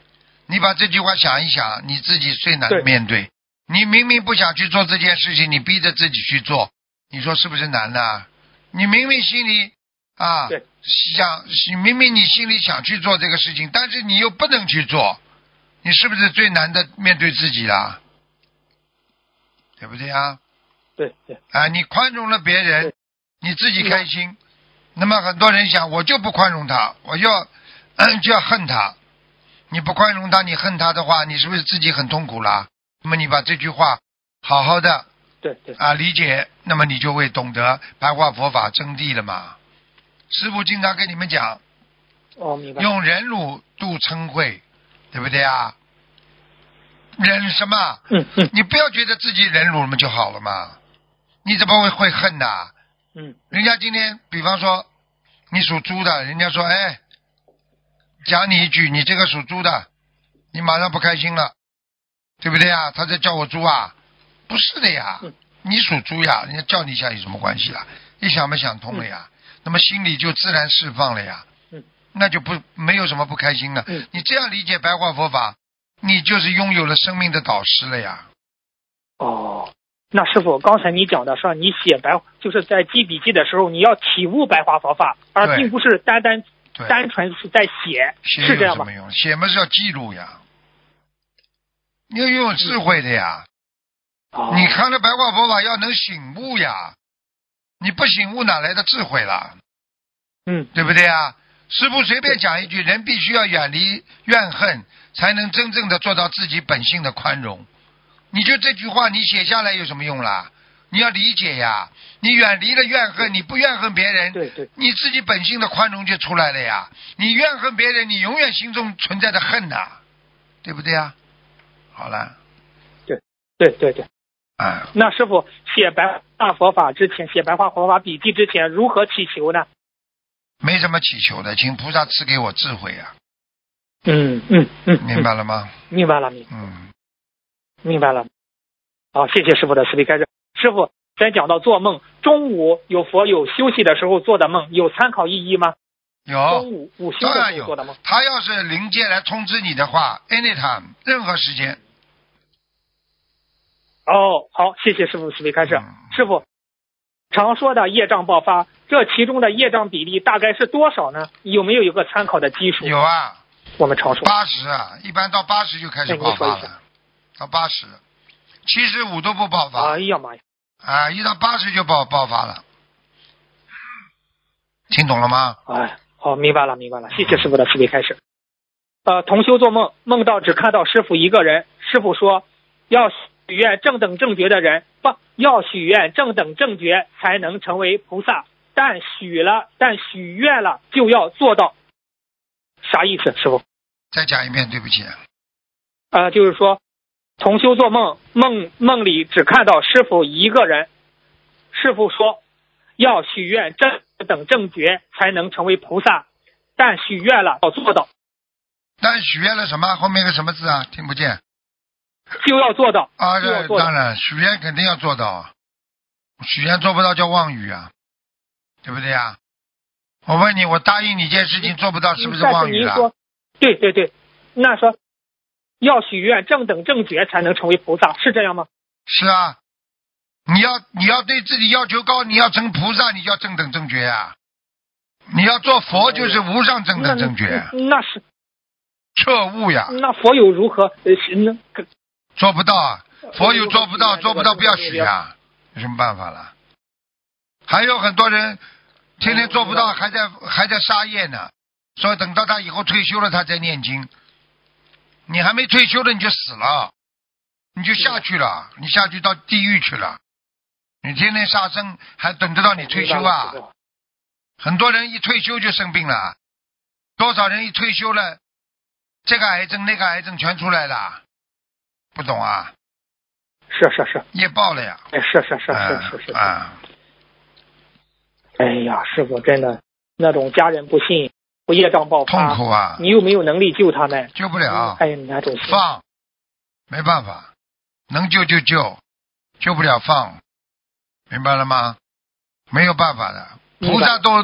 你把这句话想一想，你自己最难面对。你明明不想去做这件事情，你逼着自己去做，你说是不是难呢？你明明心里啊想，明明你心里想去做这个事情，但是你又不能去做，你是不是最难的面对自己啦？对不对啊？对对，啊，你宽容了别人，你自己开心。那么很多人想，我就不宽容他，我就要、嗯、[coughs] 就要恨他。你不宽容他，你恨他的话，你是不是自己很痛苦啦？那么你把这句话好好的对对，啊理解，那么你就会懂得白话佛法真谛了嘛。师傅经常跟你们讲，哦，明白。用忍辱度嗔恚，对不对啊？忍什么？嗯嗯你不要觉得自己忍辱了嘛就好了嘛，你怎么会会恨呐？嗯，人家今天，比方说你属猪的，人家说，哎，讲你一句，你这个属猪的，你马上不开心了，对不对啊？他在叫我猪啊？不是的呀嗯，你属猪呀，人家叫你一下有什么关系啦？你想没想通了呀，那么心里就自然释放了呀嗯，那就不没有什么不开心的嗯。你这样理解白话佛法，你就是拥有了生命的导师了呀。哦，那师傅，刚才你讲的说你写白，就是在记笔记的时候，你要体悟白话佛法，而并不是单单，单纯是在写，写是这样吗？写嘛是要记录呀，你要拥有智慧的呀。哦你看了白话佛法要能醒悟呀，你不醒悟哪来的智慧啦？嗯，对不对啊？师傅随便讲一句，人必须要远离怨恨，才能真正的做到自己本性的宽容。你就这句话，你写下来有什么用啦？你要理解呀，你远离了怨恨，你不怨恨别人，对对，你自己本性的宽容就出来了呀。你怨恨别人，你永远心中存在的恨呐、对不对啊？好了，对对对对。啊，那师傅写白话佛法之前，写白话佛法笔记之前，如何祈求呢？没什么祈求的，请菩萨赐给我智慧啊，嗯嗯嗯，明白了吗？明白了，明嗯，明白了。好，谢谢师傅的慈悲开示。师傅，咱讲到做梦，中午有佛有休息的时候做的梦，有参考意义吗？有中有，午午休做的梦。。他要是临界来通知你的话，anytime 任何时间。哦，好，谢谢师傅慈悲开示。嗯师傅，常说的业障爆发，这其中的业障比例大概是多少呢？有没有一个参考的基数？有啊，我们常说。八十啊，一般到八十就开始爆发了，到八十，七十五都不爆发哎呀妈呀！啊，一到八十就爆爆发了。听懂了吗？哎，好，明白了，明白了，谢谢师傅的慈悲开示。呃，同修做梦，梦到只看到师傅一个人，师傅说要许愿正等正觉的人，不要许愿正等正觉才能成为菩萨，但许了，但许愿了就要做到，啥意思，师傅？再讲一遍，对不起。呃，就是说，同修做梦，梦梦里只看到师傅一个人，师傅说要许愿正等正觉才能成为菩萨，但许愿了要做到。但许愿了什么？后面个什么字啊？听不见就要做到啊？这当然，许愿肯定要做到啊。许愿做不到叫妄语啊，对不对呀？我问你，我答应你一件事情做不到，是不是妄语了？是您说，对对对，那说要许愿正等正觉才能成为菩萨，是这样吗？是啊，你要你要对自己要求高，你要成菩萨，你就要正等正觉呀、你要做佛就是无上正等正觉，那是彻悟呀，那佛有如何？呃，是那个做不到啊，佛有做不到，呃做不到不要许啊，有什么办法了？还有很多人天天做不到，还在还在杀业呢，所以等到他以后退休了，他再念经。你还没退休的你就死了，你就下去了，你下去到地狱去了。你天天杀生，还等得到你退休啊？很多人一退休就生病了，多少人一退休了，这个癌症那个癌症全出来了，不懂啊？是是是，业报了呀！哎，是是是啊是是是。啊！哎呀，师傅真的那种家人不信，不业障爆痛，苦啊，你又没有能力救他们，救不了，哎呀，那种放，没办法，能救就救，救不了放，明白了吗？没有办法的，菩萨都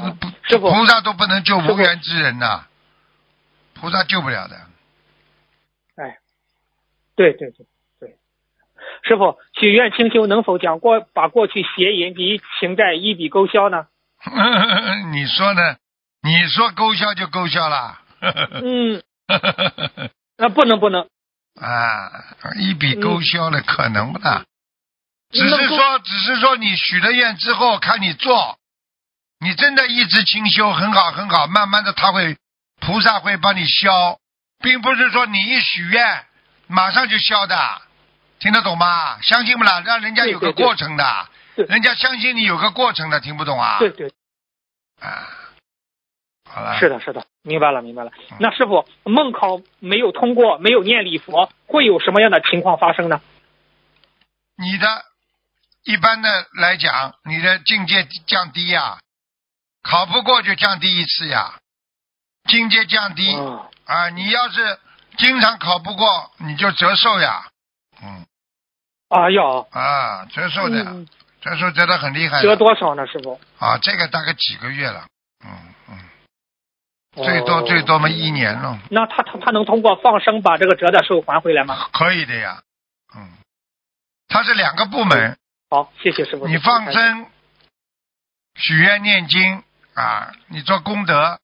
菩萨都不能救无缘之人呐，菩萨救不了的。哎，对对对对，师傅许愿清修能否将过把过去邪淫及情债一笔勾销呢？[laughs] 你说呢？你说勾销就勾销了。嗯，[laughs] 那不能不能，啊，一笔勾销了，可能不大。只是说，只是说你许了愿之后，看你做，你真的一直清修，很好很好，慢慢的他会，菩萨会帮你消，并不是说你一许愿马上就消的，听得懂吗？相信不啦？让人家有个过程的，对。人家相信你有个过程的，听不懂啊？对对，啊，好了，是的，是的，明白了明白了。嗯。那师傅梦考没有通过，没有念礼佛，会有什么样的情况发生呢？你的一般的来讲，你的境界降低呀，考不过就降低一次呀，境界降低、啊，啊，你要是经常考不过，你就折寿呀，嗯。啊要，啊，折寿的，嗯。折寿折的很厉害折多少呢，师傅？啊，这个大概几个月了，嗯嗯，最多、哦最多嘛一年了，那他他他能通过放生把这个折的寿还回来吗？可以的呀，嗯，他是两个部门，好，谢谢师傅。你放生、许愿、念经啊，你做功德，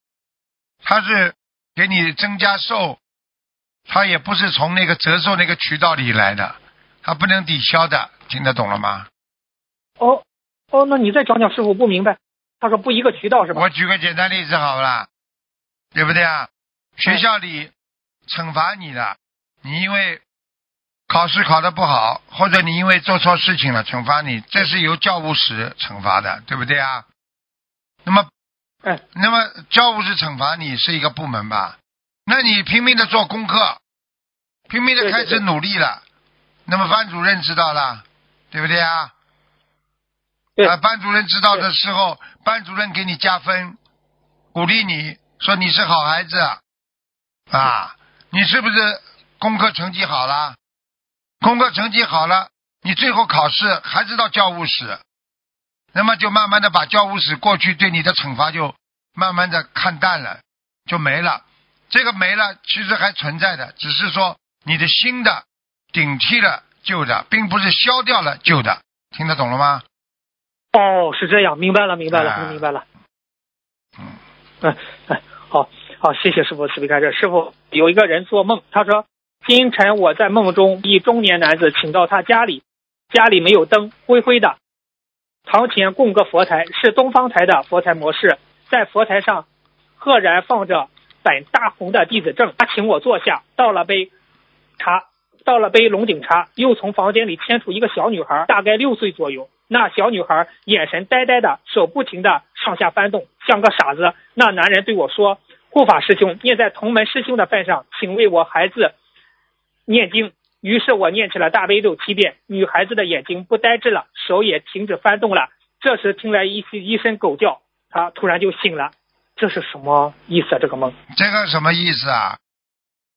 他是给你增加寿，它也不是从那个折寿那个渠道里来的，它不能抵消的，听得懂了吗？哦哦，那你再讲讲，师傅不明白。他说不一个渠道是吧？我举个简单例子好不啦？对不对啊？学校里惩罚你的，你因为考试考得不好，或者你因为做错事情了，惩罚你，这是由教务室惩罚的，对不对啊？那么，哎，那么教务室惩罚你是一个部门吧？那你拼命的做功课，拼命的开始努力了，那么班主任知道了，对不对啊？对啊，班主任知道的时候，班主任给你加分，鼓励你说你是好孩子，啊，你是不是功课成绩好了？功课成绩好了，你最后考试还是到教务室，那么就慢慢的把教务室过去对你的惩罚就慢慢的看淡了，就没了。这个没了，其实还存在的，只是说你的新的顶替了旧的，并不是消掉了旧的，听得懂了吗？哦，是这样，明白了，明白了，啊明白了。嗯，嗯，哎，好，好，谢谢师傅慈悲开示。师傅有一个人做梦，他说今晨我在梦中一中年男子请到他家里，家里没有灯，灰灰的，堂前供个佛台，是东方台的佛台模式，在佛台上赫然放着本大红的弟子证。他请我坐下，倒了杯茶，倒了杯龙井茶，又从房间里牵出一个小女孩，大概六岁左右。那小女孩眼神呆呆的，手不停的上下翻动，像个傻子。那男人对我说：“护法师兄，念在同门师兄的份上，请为我孩子念经。”于是我念起了大悲咒七遍，女孩子的眼睛不呆滞了，手也停止翻动了。这时听来一一声狗叫，她突然就醒了。这是什么意思啊？这个梦？这个什么意思啊？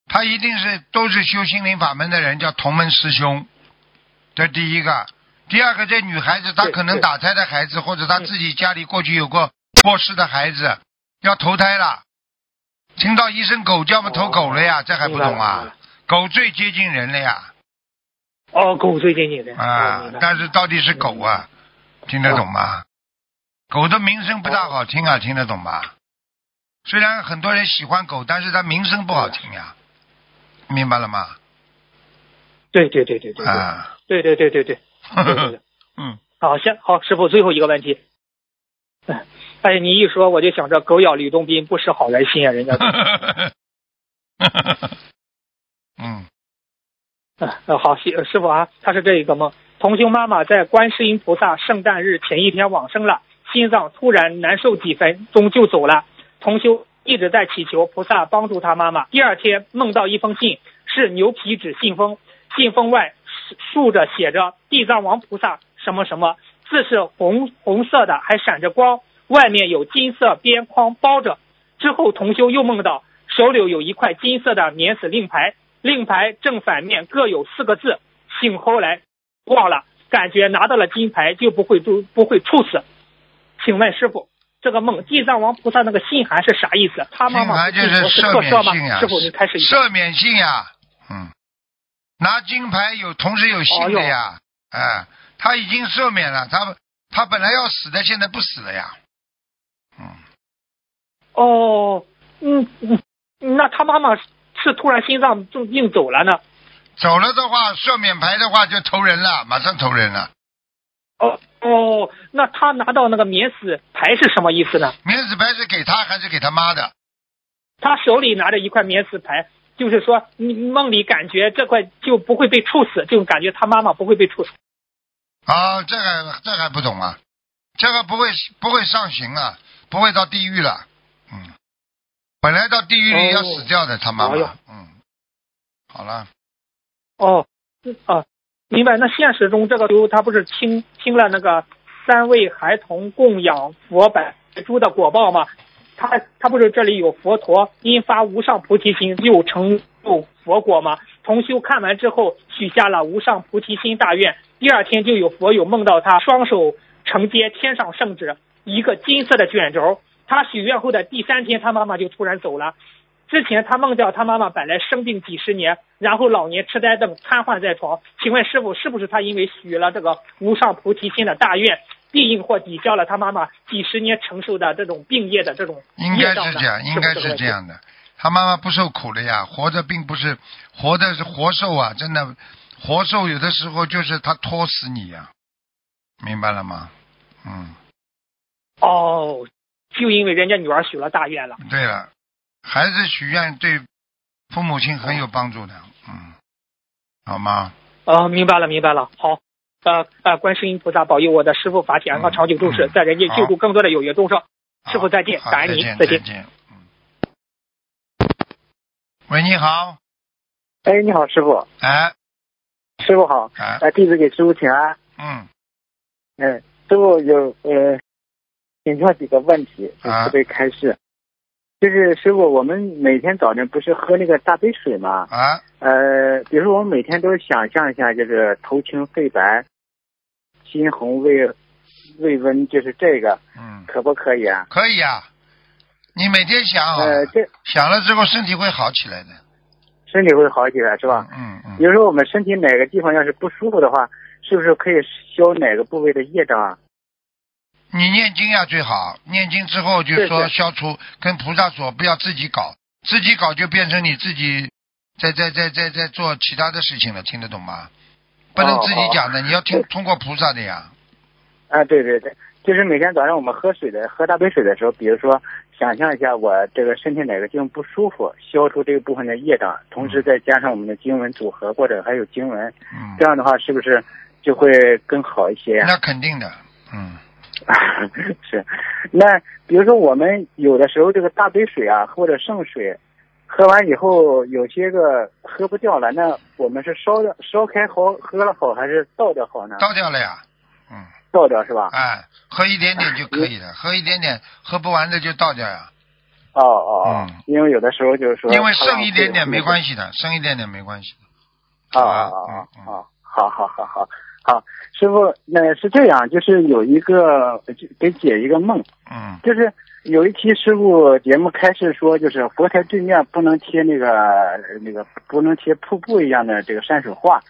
他一定是都是修心灵法门的人，叫同门师兄。这第一个，第二个，这女孩子她可能打胎的孩子，或者她自己家里过去有过过世的孩子，要投胎了。听到一声狗叫嘛，投狗了呀，这还不懂啊？狗最接近人了呀，哦，狗最接近人哦啊，但是到底是狗啊，听得懂吗？狗的名声不大好听啊，听得懂吧？虽然很多人喜欢狗但是它名声不好听呀。明白了吗？对对对对对啊。对对对对对。[laughs] 嗯。好行好师傅最后一个问题。[laughs] 哎你一说我就想着狗咬吕洞宾不识好人心啊人家 [laughs] 嗯。嗯好谢师傅啊他是这一个梦同星妈妈在观世音菩萨圣诞日前一天往生了心脏突然难受几分钟就走了。同修一直在祈求菩萨帮助他妈妈。第二天梦到一封信，是牛皮纸信封，信封外竖着写着地藏王菩萨什么什么，字是红红色的，还闪着光，外面有金色边框包着。之后同修又梦到手里有一块金色的免死令牌，令牌正反面各有四个字，醒后来忘了，感觉拿到了金牌就不会都不会猝死。请问师傅，这个梦地藏王菩萨那个信函是啥意思？他妈妈就是赦免信呀？师傅，你开始。赦免信呀，嗯，拿金牌有同时有信的呀，哎，他已经赦免了，他他本来要死的，现在不死了呀，嗯，哦，嗯嗯，那他妈妈是突然心脏病走了呢？走了的话，赦免牌的话就投人了，马上投人了。哦哦，那他拿到那个免死牌是什么意思呢？免死牌是给他还是给他妈的？他手里拿着一块免死牌，就是说你梦里感觉这块就不会被处死，就感觉他妈妈不会被处死。啊，这个这个还不懂啊，这个不会不会上刑啊，不会到地狱了，嗯，本来到地狱里要死掉的，他妈妈。哎，嗯，好了，哦，嗯啊，明白。那现实中这个猪他不是听听了那个三位孩童供养佛百猪的果报吗？他他不是这里有佛陀因发无上菩提心又成就佛果吗？同修看完之后许下了无上菩提心大愿，第二天就有佛友梦到他双手承接天上圣旨，一个金色的卷轴。他许愿后的第三天，他妈妈就突然走了。之前他梦到他妈妈本来生病几十年，然后老年痴呆症瘫痪在床。请问师傅，是不是他因为许了这个无上菩提心的大愿，庇应或抵消了他妈妈几十年承受的这种病业的这种应？该是这样，应该是这样的。他妈妈不受苦了呀，活着并不是活的是活受啊，真的活受有的时候就是他拖死你呀，明白了吗？嗯，哦，就因为人家女儿许了大愿了。对了，孩子许愿对父母亲很有帮助的，嗯，好吗？哦，明白了，明白了。好，呃呃，观世音菩萨保佑我的师傅法体安康长久住世，嗯在人间救助更多的有缘众生。师傅再见感恩您再见。嗯。喂，你好，哎，你好，师傅，哎师傅好，哎，呃，弟子给师傅请安。嗯，嗯，师傅有呃，请教几个问题，啊慈悲开示。就是师傅，我们每天早晨不是喝那个大杯水吗？啊，呃，比如说我们每天都想象一下，就是头青肺白，心红胃胃温，就是这个，嗯，可不可以啊？可以啊。你每天想好，呃，这想了之后身体会好起来的，身体会好起来是吧？嗯嗯比如说我们身体哪个地方要是不舒服的话，是不是可以消哪个部位的业障啊？你念经要最好，念经之后就说消除，跟菩萨说不要自己搞，自己搞就变成你自己在在在在在做其他的事情了，听得懂吗？不能自己讲的，你要听通过菩萨的呀。啊，对对对，就是每天早上我们喝水的，喝大杯水的时候，比如说想象一下我这个身体哪个地方不舒服，消除这个部分的业障，同时再加上我们的经文组合或者还有经文，嗯这，样的话是不是就会更好一些呀、那肯定的，嗯，[laughs] 是，那比如说我们有的时候这个大杯水啊，或者剩水，喝完以后有些个喝不掉了，那我们是烧的烧开好喝了好，还是倒掉好呢？倒掉了呀，嗯，倒掉是吧？哎，喝一点点就可以了，喝一点点，喝不完的就倒掉呀，哦哦，哦嗯因为有的时候就是说，因为剩一点点没。关系的，剩一点点没关系。啊啊啊啊嗯嗯啊！好好好好好，师傅，那是这样，就是有一个给解一个梦，嗯，就是有一期师傅节目开始说，就是佛台对面不能贴那个那个不能贴瀑布一样的这个山水画。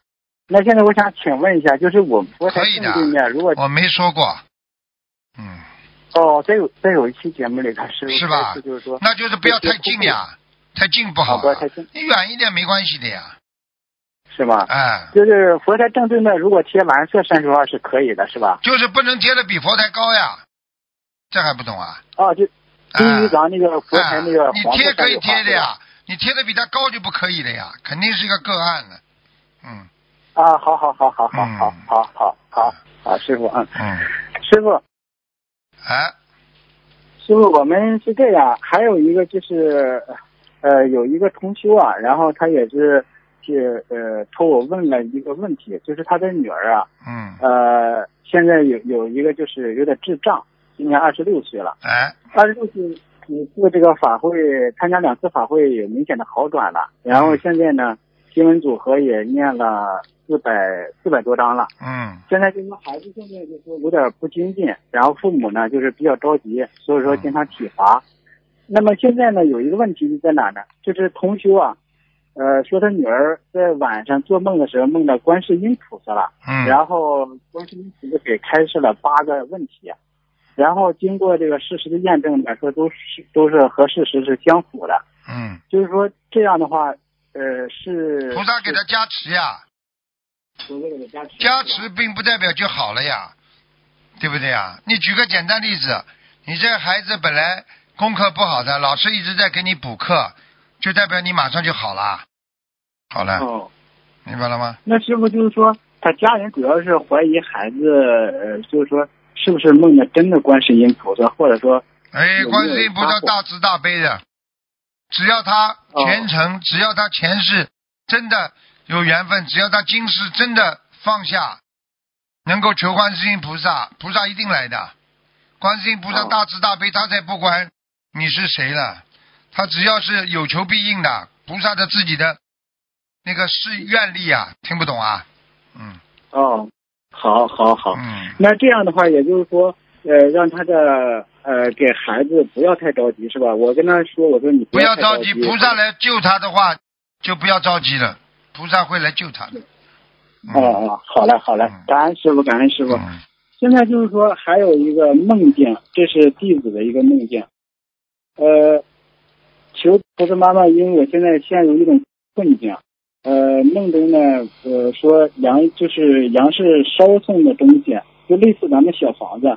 那现在我想请问一下，就是我们佛台可以的正对面，如果我没说过，嗯，哦，再有再有一期节目里头师傅是吧就是说，那就是不要太近呀，太近不好不要太近，你远一点没关系的呀，是吗？哎，就是佛台正对面，如果贴蓝色山水画是可以的，是吧？就是不能贴的比佛台高呀，这还不懂啊？哦，就低于咱那个佛台哎那个你贴可以贴的呀，你贴的比它高就不可以的呀，肯定是一个个案的，嗯。啊，好好好好好嗯。好好好好好，师傅，嗯，嗯，师傅，哎，师傅，我们是这样，还有一个就是，呃，有一个同修啊，然后他也是，是呃，托我问了一个问题，就是他的女儿啊，嗯，呃，现在有有一个就是有点智障，今年二十六岁了，哎，二十六岁，你做这个法会，参加两次法会有明显的好转了，然后现在呢，新闻组合也念了四百四百多章了。嗯现在就是说孩子现在就是说有点不精进，然后父母呢就是比较着急，所以说经常体罚。那么现在呢有一个问题是在哪呢？就是同修啊，呃，说他女儿在晚上做梦的时候梦到观世音菩萨了，嗯，然后观世音菩萨给开示了八个问题，然后经过这个事实的验证呢，说都是都是和事实是相符的，嗯，就是说这样的话，呃，是菩萨给他加持呀，加持并不代表就好了呀，对不对呀？你举个简单例子，你这孩子本来功课不好的，老师一直在给你补课，就代表你马上就好了。好了，哦。明白了吗？那师傅就是说，他家人主要是怀疑孩子，呃，就是说是不是梦的真的观世音菩萨，或者说，哎，观世音菩萨大慈大悲的，只要他哦虔诚，只要他前世真的有缘分，只要他今世真的放下，能够求观世音菩萨，菩萨一定来的。观世音菩萨哦大慈大悲，他才不管你是谁了，他只要是有求必应的，菩萨的自己的那个是愿力啊，听不懂啊？嗯哦，好，好，好。嗯，那这样的话，也就是说，呃，让他的呃给孩子不要太着急，是吧？我跟他说，我说你不要要着急，菩萨来救他的话，就不要着急了，菩萨会来救他的。嗯哦哦，好嘞，好嘞嗯，感恩师傅，感恩师傅。嗯现在就是说还有一个梦境，这是弟子的一个梦境。呃，求菩萨妈妈，因为我现在陷入一种困境。呃，梦中呢，呃，说杨就是杨氏烧送的东西，就类似咱们小房子，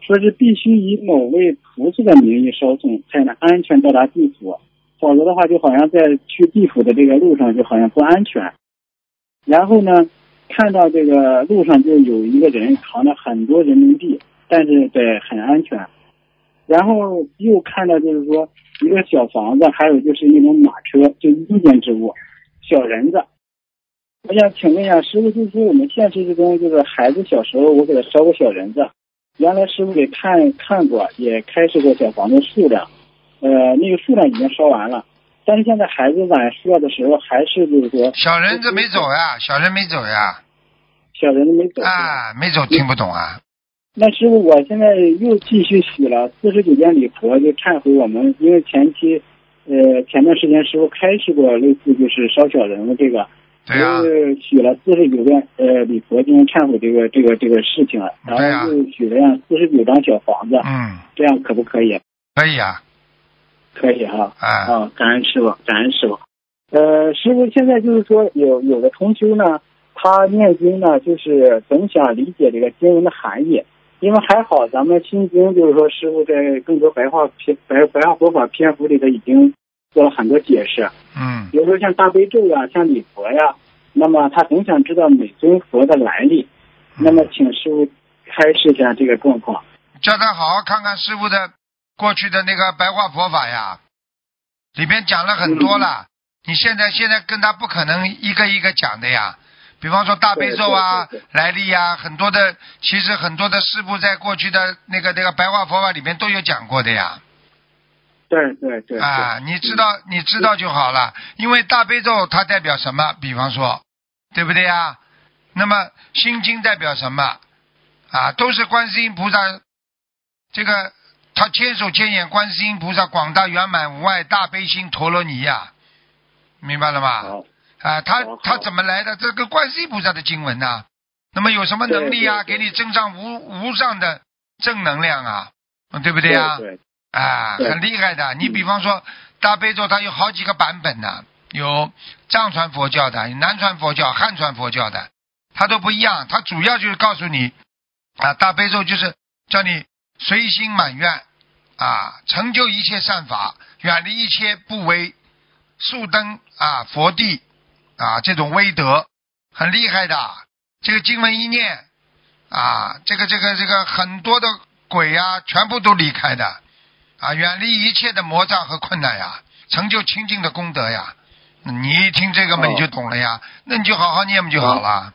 说是必须以某位菩萨的名义烧送，才能安全到达地府，否则的话，就好像在去地府的这个路上就好像不安全。然后呢，看到这个路上就有一个人扛着很多人民币，但是对很安全。然后又看到就是说一个小房子，还有就是那种马车，就一间之物，小人子。我想请问一下师傅，就是说我们现实之中，就是孩子小时候我给他烧过小人子，原来师傅给看看过，也开示过小房子数量，呃，那个数量已经烧完了，但是现在孩子晚睡的时候还是就是说小人子没走呀，小人没走呀，小人子没走。啊，没走听不懂啊。那师傅，我现在又继续许了四十九遍礼佛，就忏悔我们，因为前期，呃，前段时间师傅开示过类似就是烧小人的这个，对呀、又许了四十九遍呃礼佛进行忏悔这个这个这个事情了，然后又许了样四十九张小房子，嗯，这样可不可以？可以啊，可以哈。啊，啊，感恩师傅，感恩师傅。呃，师傅现在就是说有有的同修呢，他念经呢，就是总想理解这个经文的含义，因为还好咱们心经就是说师傅在更多白话篇白白话佛法篇幅里头已经做了很多解释，嗯比如说像大悲咒呀，像礼佛呀，那么他总想知道每尊佛的来历，那么请师傅开示一下这个状况。叫他好好看看师傅的过去的那个白话佛法呀，里边讲了很多了。你现在现在跟他不可能一个一个讲的呀。比方说大悲咒啊来历呀，很多的，其实很多的师傅在过去的那个那个白话佛法里面都有讲过的呀。对对对。啊，你知道你知道就好了，因为大悲咒它代表什么？比方说，对不对呀？那么心经代表什么？啊，都是观世音菩萨，这个他千手千眼观世音菩萨广大圆满无碍大悲心陀罗尼呀，明白了吗？好，啊，他他怎么来的？这个观世音菩萨的经文呐、那么有什么能力啊？给你增上无无上的正能量啊，嗯对不对啊？对。啊，很厉害的。你比方说大悲咒，它有好几个版本呢，有藏传佛教的，有南传佛教、汉传佛教的，它都不一样。它主要就是告诉你啊，大悲咒就是叫你随心满愿啊，成就一切善法，远离一切不为，速登啊佛地啊这种威德，很厉害的。这个经文一念啊，这个这个这个很多的鬼啊，全部都离开的。啊，远离一切的魔障和困难呀，成就清净的功德呀。你一听这个嘛，哦你就懂了呀。那你就好好念不就好了？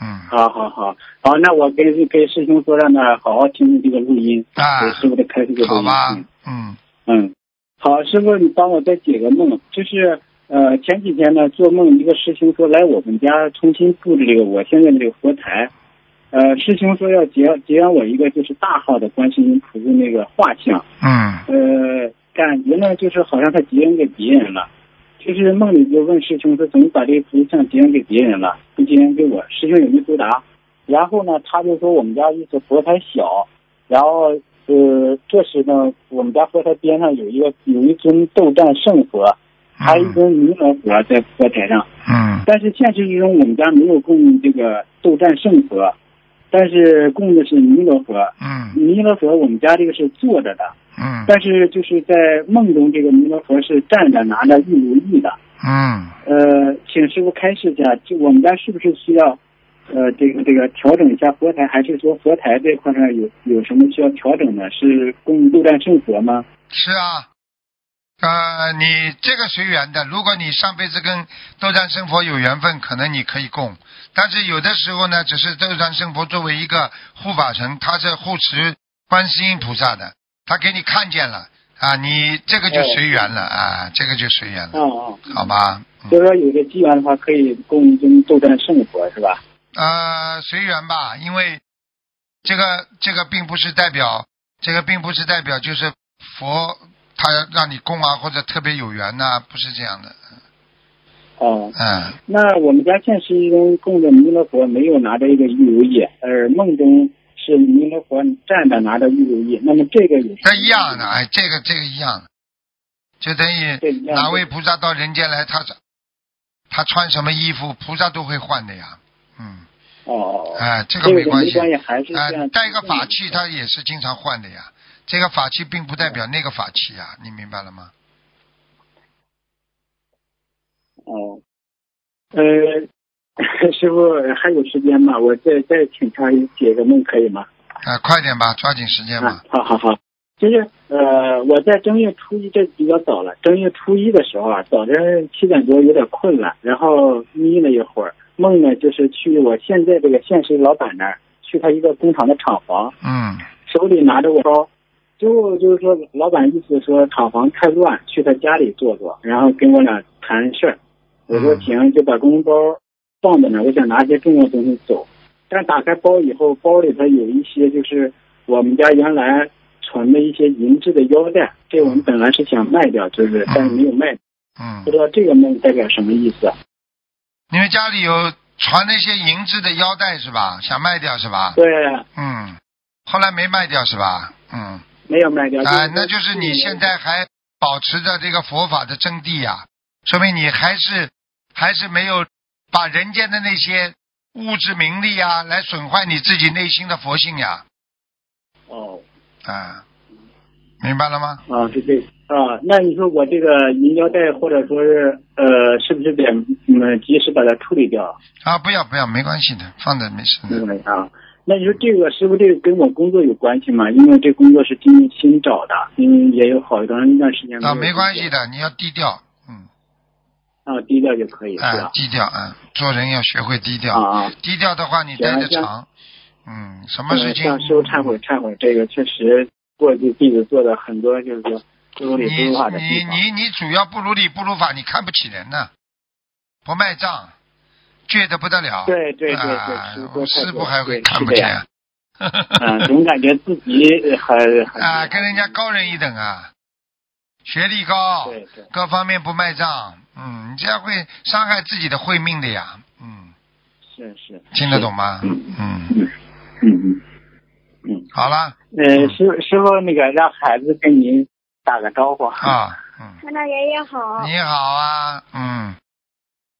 嗯，好好好，好，那我跟跟师兄说让他好好听听这个录音，啊给师傅的开这个录音。好吧嗯，嗯，嗯，好，师傅，你帮我再解个梦，就是呃前几天呢做梦，一个师兄说来我们家重新布置这个我现在的这个佛台，呃师兄说要结结缘我一个就是大号的观世音菩萨那个画像，嗯，呃感觉呢就是好像他结缘给别人了。就是梦里就问师兄说怎么把这个菩萨像结缘给别人了，不结缘给我？师兄也没回答。然后呢，他就说我们家意思佛台小，然后呃，这时呢，我们家佛台边上有一个有一尊斗战胜佛，还有一尊弥勒佛在佛台上。嗯，但是现实之中，我们家没有供这个斗战胜佛，但是供的是弥勒佛。嗯，弥勒佛我们家这个是坐着的，嗯，但是就是在梦中，这个弥勒佛是站着拿着玉如意的。嗯，呃，请师傅开示一下，就我们家是不是需要，呃，这个这个调整一下佛台，还是说佛台这块上有有什么需要调整的？是供斗战胜佛吗？是啊。呃，你这个随缘的。如果你上辈子跟斗战胜佛有缘分，可能你可以供。但是有的时候呢，只是斗战胜佛作为一个护法神，他是护持观世音菩萨的，他给你看见了啊，你这个就随缘了啊，这个就随缘了，啊啊，好吧？嗯就是说有个机缘的话，可以供一尊斗战胜佛，是吧？呃，随缘吧，因为这个这个并不是代表，这个并不是代表就是佛他让你供啊，或者特别有缘呐、不是这样的。哦，嗯，那我们家现实中供的弥勒佛没有拿着一个玉如意，而梦中是弥勒佛站着拿着玉如意，那么这个有那一样的，哎，这个这个一样的，就等于哪位菩萨到人间来，他他穿什么衣服，菩萨都会换的呀。嗯，哦哎，这这个没关系。哎样。，带一个法器，他也是经常换的呀。这个法器并不代表那个法器啊，你明白了吗？哦，呃，[laughs] 师傅还有时间吗？我再再请他解个梦可以吗？啊，快点吧，抓紧时间吧啊。，好好好。就是呃，我在正月初一，这比较早了。正月初一的时候啊，早晨七点多有点困了，然后眯了一会儿，梦呢就是去我现在这个现实老板那儿，去他一个工厂的厂房，嗯手里拿着我包，最后就是说，老板意思说厂房太乱，去他家里坐坐，然后跟我俩谈事儿。我说行，就把公文包放在那，我想拿些重要东西走。但打开包以后，包里头有一些就是我们家原来存的一些银质的腰带，这我们本来是想卖掉，就是但是没有卖。嗯不，知道这个梦代表什么意思？你们家里有传那些银质的腰带是吧？想卖掉是吧？对，嗯，后来没卖掉是吧？嗯，没有卖掉。啊，那就是你现在还保持着这个佛法的真谛呀、说明你还是还是没有把人间的那些物质名利啊，来损坏你自己内心的佛性呀，哦啊，明白了吗？啊，是这啊。那你说我这个银腰带或者说是呃，是不是得嗯及时把它处理掉？啊，不要不要，没关系的，放着没事的。对啊。那你说这个是不是这个跟我工作有关系吗？因为这工作是今年新找的，嗯，也有好长一段时间啊，没关系的，你要低调，嗯，作啊，低调就可以是啊，？低调啊，做人要学会低调。低调的话，你待得行长。嗯，什么事嗯情？向师傅忏悔忏悔，这个确实过去弟子做的很多就是说不如你理不如法的地你。你你主要不如理不如法，你看不起人呢，不卖账，倔得不得了。对对对对啊师傅还会看不见。嗯，[laughs] 总感觉自己很很啊，跟人家高人一等啊，学历高，对对。各方面不卖账，嗯，你这样会伤害自己的慧命的呀，嗯，是是。听得懂吗？嗯。嗯，嗯嗯嗯。好了。呃，师师傅，那个让孩子跟您打个招呼。啊，嗯，看到爷爷好，你好啊，嗯，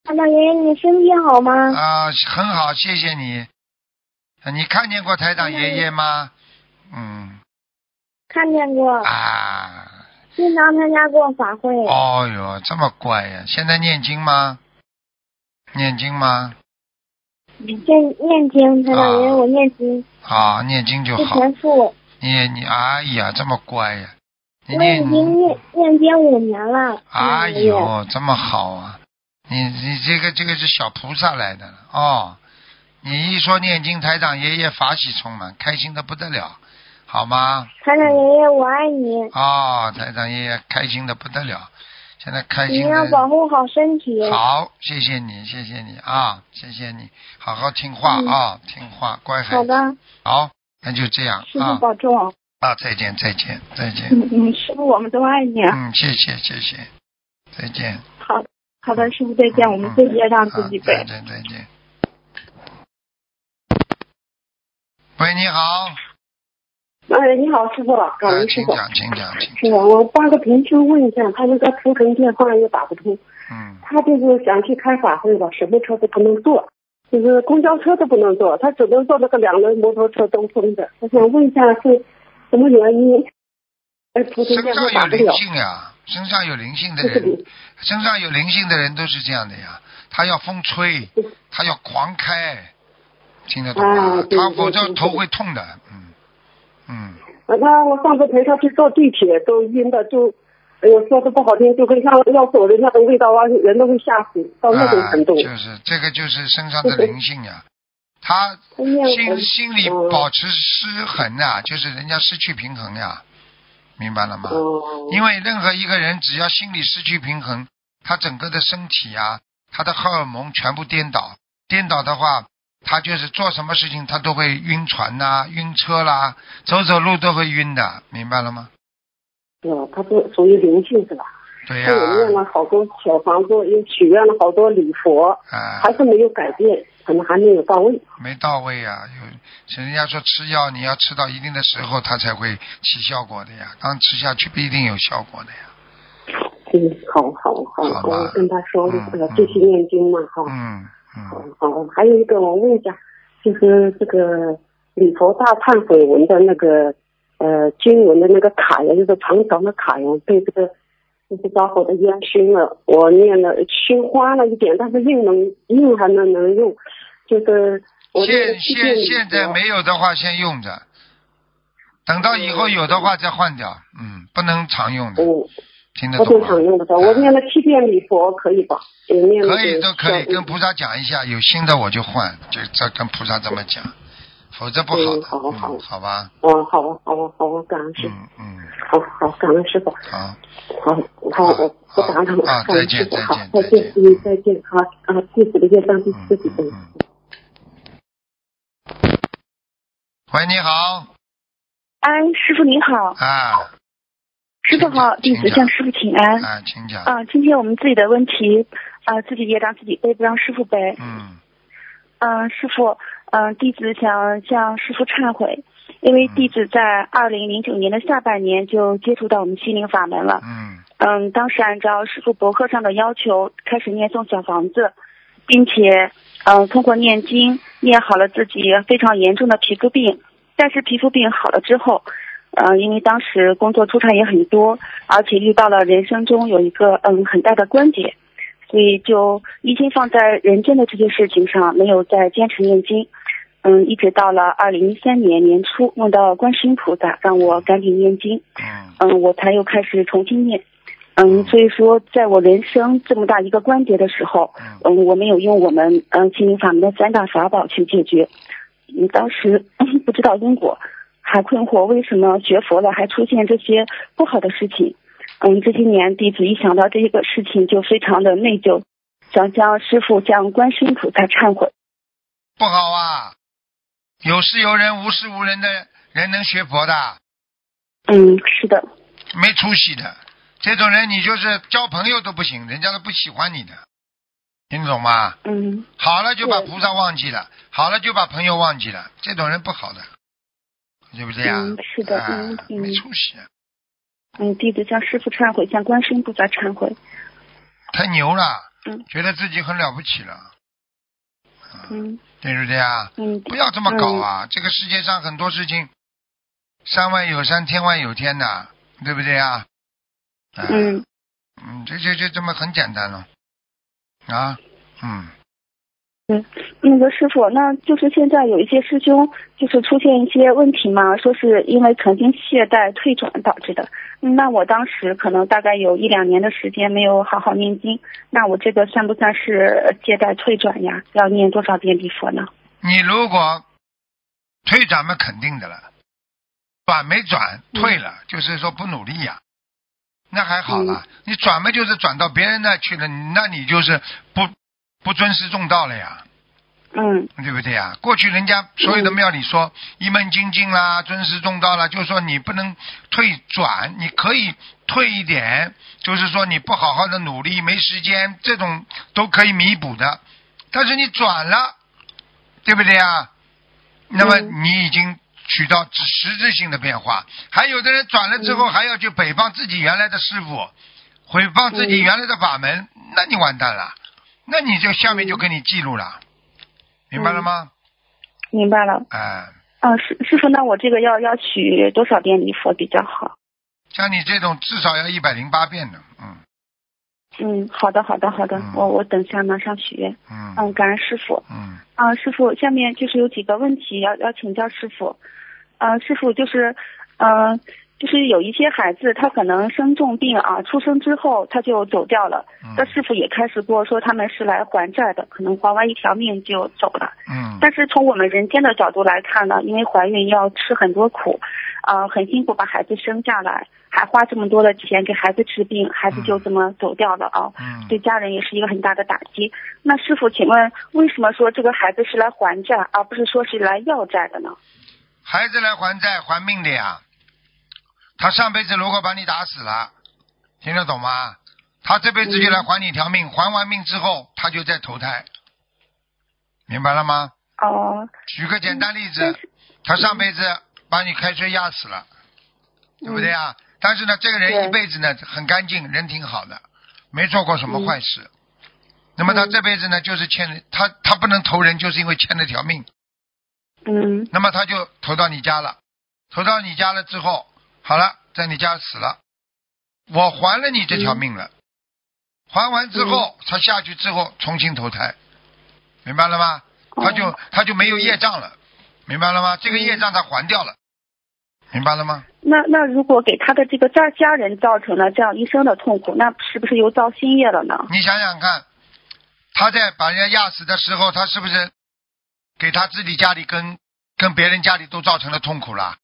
看到爷爷你身体好吗？啊，很好，谢谢你。你看见过台长爷爷吗？嗯看见过，啊，经常参加过法会。哦哟，这么乖呀！现在念经吗？念经吗？念念经，台长爷爷啊我念经，啊，念经就是好。全素。你你哎呀，这么乖呀！你我已念经念念经五年了。哎呦，这么好啊！你你这个这个是小菩萨来的哦。你一说念经，台长爷爷法喜充满，开心的不得了，好吗？台长爷爷我爱你，哦，台长爷爷开心的不得了，现在开心你心要保。护好身体。好，谢谢你，谢谢你啊，谢谢你，好好听话嗯啊，听话，乖孩子。好的，好，那就这样师傅啊保重。啊，再见，再见，再见。嗯嗯，师傅我们都爱你。嗯，谢谢，谢谢，再见。好好的，师傅再见，我们自己也让自己背。好再见，再见。喂，你好，哎，你好，师傅，感啊，恩师傅。请讲，请讲，请。是的，我发个同学问一下，他那个图腾电话又打不通，嗯，他就是想去开法会吧，什么车都不能坐，就是公交车都不能坐，他只能坐那个两轮摩托车兜风的。我想问一下是什么原因？哎，图腾电话上有灵打不了。性呀，身上有灵性的人身上有灵性的人都是这样的呀。他要风吹，他要狂开，听得懂吗啊？他否则头会痛的。嗯嗯，那他我上次陪他去坐地铁，都晕的，就，哎呦，说的不好听，就跟像要走的那种味道啊，人都会吓死，到那种啊，程度。就是这个就是身上的灵性呀。他 [laughs] 他心心里嗯保持失衡啊，就是人家失去平衡呀，明白了吗？哦，因为任何一个人只要心理失去平衡，他整个的身体啊，他的荷尔蒙全部颠倒。颠倒的话，他就是做什么事情他都会晕船呐、晕车啦，走走路都会晕的，明白了吗？对，他是属于灵性是吧？对呀、他也念了好多小房子，又许愿了好多礼佛，啊，还是没有改变，可能还没有到位。没到位呀、有人家说吃药你要吃到一定的时候，它才会起效果的呀，刚吃下去不一定有效果的呀。嗯，好好好，好我跟他说嗯呃，继续念经嘛，哈。嗯好嗯，好，还有一个我问一下，就是这个礼佛大忏悔文的那个呃经文的那个卡呀，就是长长的卡呀，被这个就是着火的烟熏了，我念了熏花了一点，但是硬能硬还能能用，就是我现现现在没有的话先用着，等到以后有的话再换掉，嗯，不能常用的，嗯，听得不懂吗？正常用的，我念了七遍礼佛可以吧？可以都可以，跟菩萨讲一下，有新的我就换，就再跟菩萨这么讲，否则不好。好好嗯，好吧。哦，好啊，好啊，好啊，感恩师傅，嗯嗯，好好感恩师傅，好，好，好，我不打扰了，啊感恩再见师傅，好再见，再见，嗯，再见，好啊，弟子的业障弟子自己背。嗯。喂，你好，哎，师傅您好，啊。师傅好，弟子向师傅请安。啊，请讲。啊，今天我们自己的问题，啊，自己业障自己背，不让师傅背。嗯。嗯，师傅，嗯，弟子想向师傅忏悔，因为弟子在二零零九年的下半年就接触到我们心灵法门了。嗯嗯，当时按照师傅博客上的要求，开始念诵小房子，并且，嗯，通过念经念好了自己非常严重的皮肤病。但是皮肤病好了之后，嗯，因为当时工作出差也很多，而且遇到了人生中有一个嗯很大的关节，所以就一心放在人间的这些事情上，没有再坚持念经。嗯，一直到了二零一三年年初，梦到观世音菩萨，让我赶紧念经。嗯嗯，我才又开始重新念。嗯，所以说，在我人生这么大一个关节的时候，嗯，我没有用我们嗯心灵法门的三大法宝去解决。嗯，当时 [coughs] 不知道因果，还困惑为什么学佛了还出现这些不好的事情。嗯，这些年弟子一想到这个事情就非常的内疚，想向师傅向观世音菩萨忏悔。不好啊！有事有人，无事无人的人能学佛的，嗯，是的，没出息的。这种人，你就是交朋友都不行，人家都不喜欢你的，听得懂吗？嗯好了就把菩萨忘记了，好了就把朋友忘记了，这种人不好的，对不对呀？嗯，是的，啊嗯嗯没出息，嗯，弟子向师傅忏悔，向观世音菩萨忏悔。太牛了，嗯觉得自己很了不起了，嗯对不对啊？嗯，不要这么搞啊！这个世界上很多事情，山外有山，天外有天的，对不对啊？啊嗯嗯，这就就这么很简单了，啊，嗯，嗯，那个师傅，那就是现在有一些师兄就是出现一些问题嘛，说是因为曾经懈怠退转导致的。嗯那我当时可能大概有一两年的时间没有好好念经，那我这个算不算是懈怠退转呀？要念多少遍礼佛呢？你如果退转嘛，肯定的了，转没转，退了，就是说不努力呀、那还好了。你转嘛，就是转到别人那去了，那你就是不不尊师重道了呀。嗯对不对呀？过去人家所有的庙里说一门精进啦，尊师重道啦，就是说你不能退转，你可以退一点，就是说你不好好的努力，没时间，这种都可以弥补的。但是你转了，对不对呀？那么你已经取到实质性的变化。还有的人转了之后还要去诽谤自己原来的师傅，诽谤自己原来的法门，那你完蛋了，那你就下面就给你记录了。明白了吗？明白了。哎、啊，师师傅，那我这个要要取多少遍礼佛比较好？像你这种至少要一百零八遍的，嗯嗯，好的，好的，好的，嗯我我等下马上许愿。嗯嗯，感恩师傅。嗯啊，师傅，下面就是有几个问题要要请教师傅。啊，师傅就是，呃，就是有一些孩子他可能生重病啊，出生之后他就走掉了。嗯那师傅也开始过说他们是来还债的，可能还完一条命就走了。嗯但是从我们人间的角度来看呢，因为怀孕要吃很多苦，啊，很辛苦把孩子生下来，还花这么多的钱给孩子治病，孩子就这么走掉了啊。嗯，对家人也是一个很大的打击。那师傅，请问为什么说这个孩子是来还债，而不是说是来要债的呢？孩子来还债还命的呀。他上辈子如果把你打死了，听得懂吗？他这辈子就来还你一条命，还完命之后他就再投胎，明白了吗？哦，举个简单例子，他上辈子把你开车压死了，对不对啊？但是呢，这个人一辈子呢很干净，人挺好的，没做过什么坏事。那么他嗯这辈子呢，就是欠他，他不能投人，就是因为欠了条命。嗯那么他就投到你家了，投到你家了之后，好了，在你家死了，我还了你这条命了，还完之后，他下去之后重新投胎，明白了吗？他就哦。他就没有业障了，明白了吗？这个业障他还掉了，明白了吗？那那如果给他的这个家家人造成了这样一生的痛苦，那是不是又造新业了呢？你想想看，他在把人家压死的时候，他是不是给他自己家里跟跟别人家里都造成了痛苦了，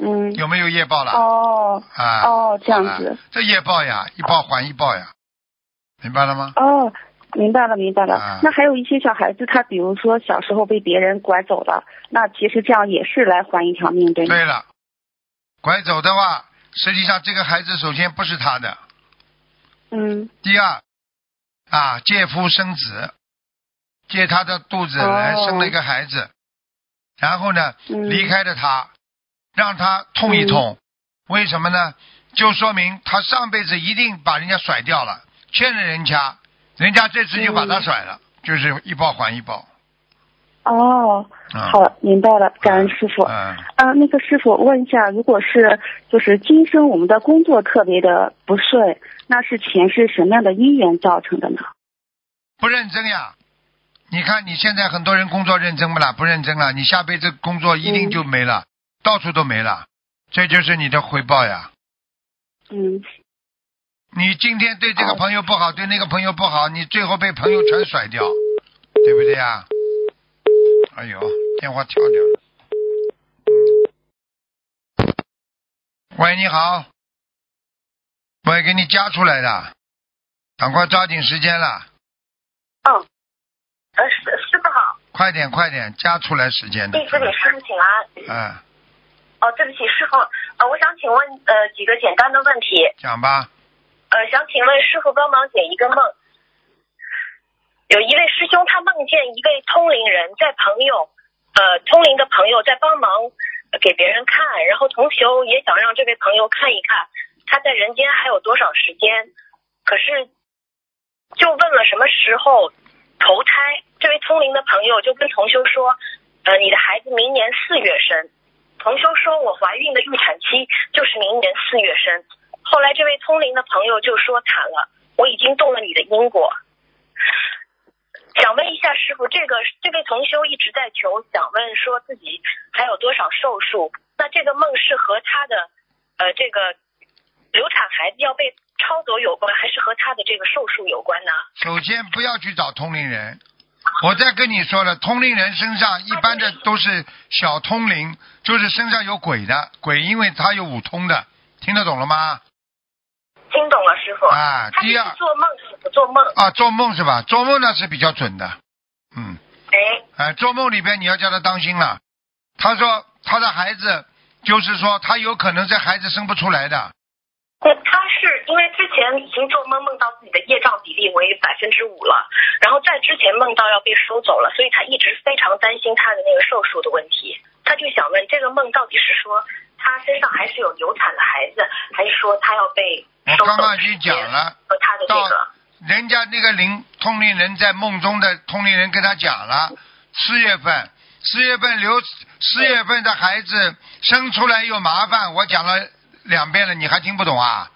嗯，有没有业报了？哦啊，哦，这样子，这业报呀，一报还一报呀，明白了吗？哦，明白了，明白了。啊。那还有一些小孩子，他比如说小时候被别人拐走了，那其实这样也是来还一条命，对吗？对了，拐走的话，实际上这个孩子首先不是他的，嗯，第二啊，借夫生子，借他的肚子哦来生了一个孩子，然后呢嗯。离开了他，让他痛一痛，为什么呢？就说明他上辈子一定把人家甩掉了，欠了人家，人家这次就把他甩了，就是一报还一报。哦，啊好，明白了，感恩师傅。嗯，啊，那个师傅问一下，如果是就是今生我们的工作特别的不顺，那是前世什么样的因缘造成的呢？不认真呀。你看你现在很多人工作认真不啦？不认真了，你下辈子工作一定就没了，到处都没了，这就是你的回报呀。嗯，你今天对这个朋友不好，对那个朋友不好，你最后被朋友全甩掉，对不对呀？哎呦，电话跳掉了。嗯。喂，你好。喂，给你加出来的，赶快抓紧时间了，哦，呃，师师傅好，快点快点，加出来时间的。弟子给师傅请安。嗯，哦，对不起，师傅，呃，我想请问呃几个简单的问题，讲吧。呃，想请问师傅帮忙解一个梦。有一位师兄，他梦见一位通灵人在朋友，呃，通灵的朋友在帮忙呃给别人看，然后同修也想让这位朋友看一看他在人间还有多少时间，可是就问了什么时候投胎，这位通灵的朋友就跟同修说，呃，你的孩子明年四月生。同修说，我怀孕的预产期就是明年四月生。后来这位通灵的朋友就说惨了，我已经动了你的因果。想问一下师傅，这个这位同修一直在求，想问说自己还有多少寿数？那这个梦是和他的呃这个流产孩子要被抄走有关，还是和他的这个寿数有关呢？首先不要去找通灵人，我再跟你说了，通灵人身上一般的都是小通灵，就是身上有鬼的鬼，因为他有五通的，听得懂了吗？听懂了，师傅。啊第二做梦是不做梦？啊，做梦是吧？做梦那是比较准的，嗯，哎，哎，做梦里边你要叫他当心了。他说他的孩子，就是说他有可能这孩子生不出来的，呃，他是因为之前已经做梦梦到自己的业障比例为百分之五了，然后在之前梦到要被收走了，所以他一直非常担心他的那个寿数的问题。他就想问，这个梦到底是说他身上还是有流产的孩子，还是说他要被我收走？刚刚已经讲了，和他的这到个人家那个灵通灵人在梦中的通灵人跟他讲了，四月份，四月份流四月份的孩子生出来有麻烦，我讲了两遍了，你还听不懂啊？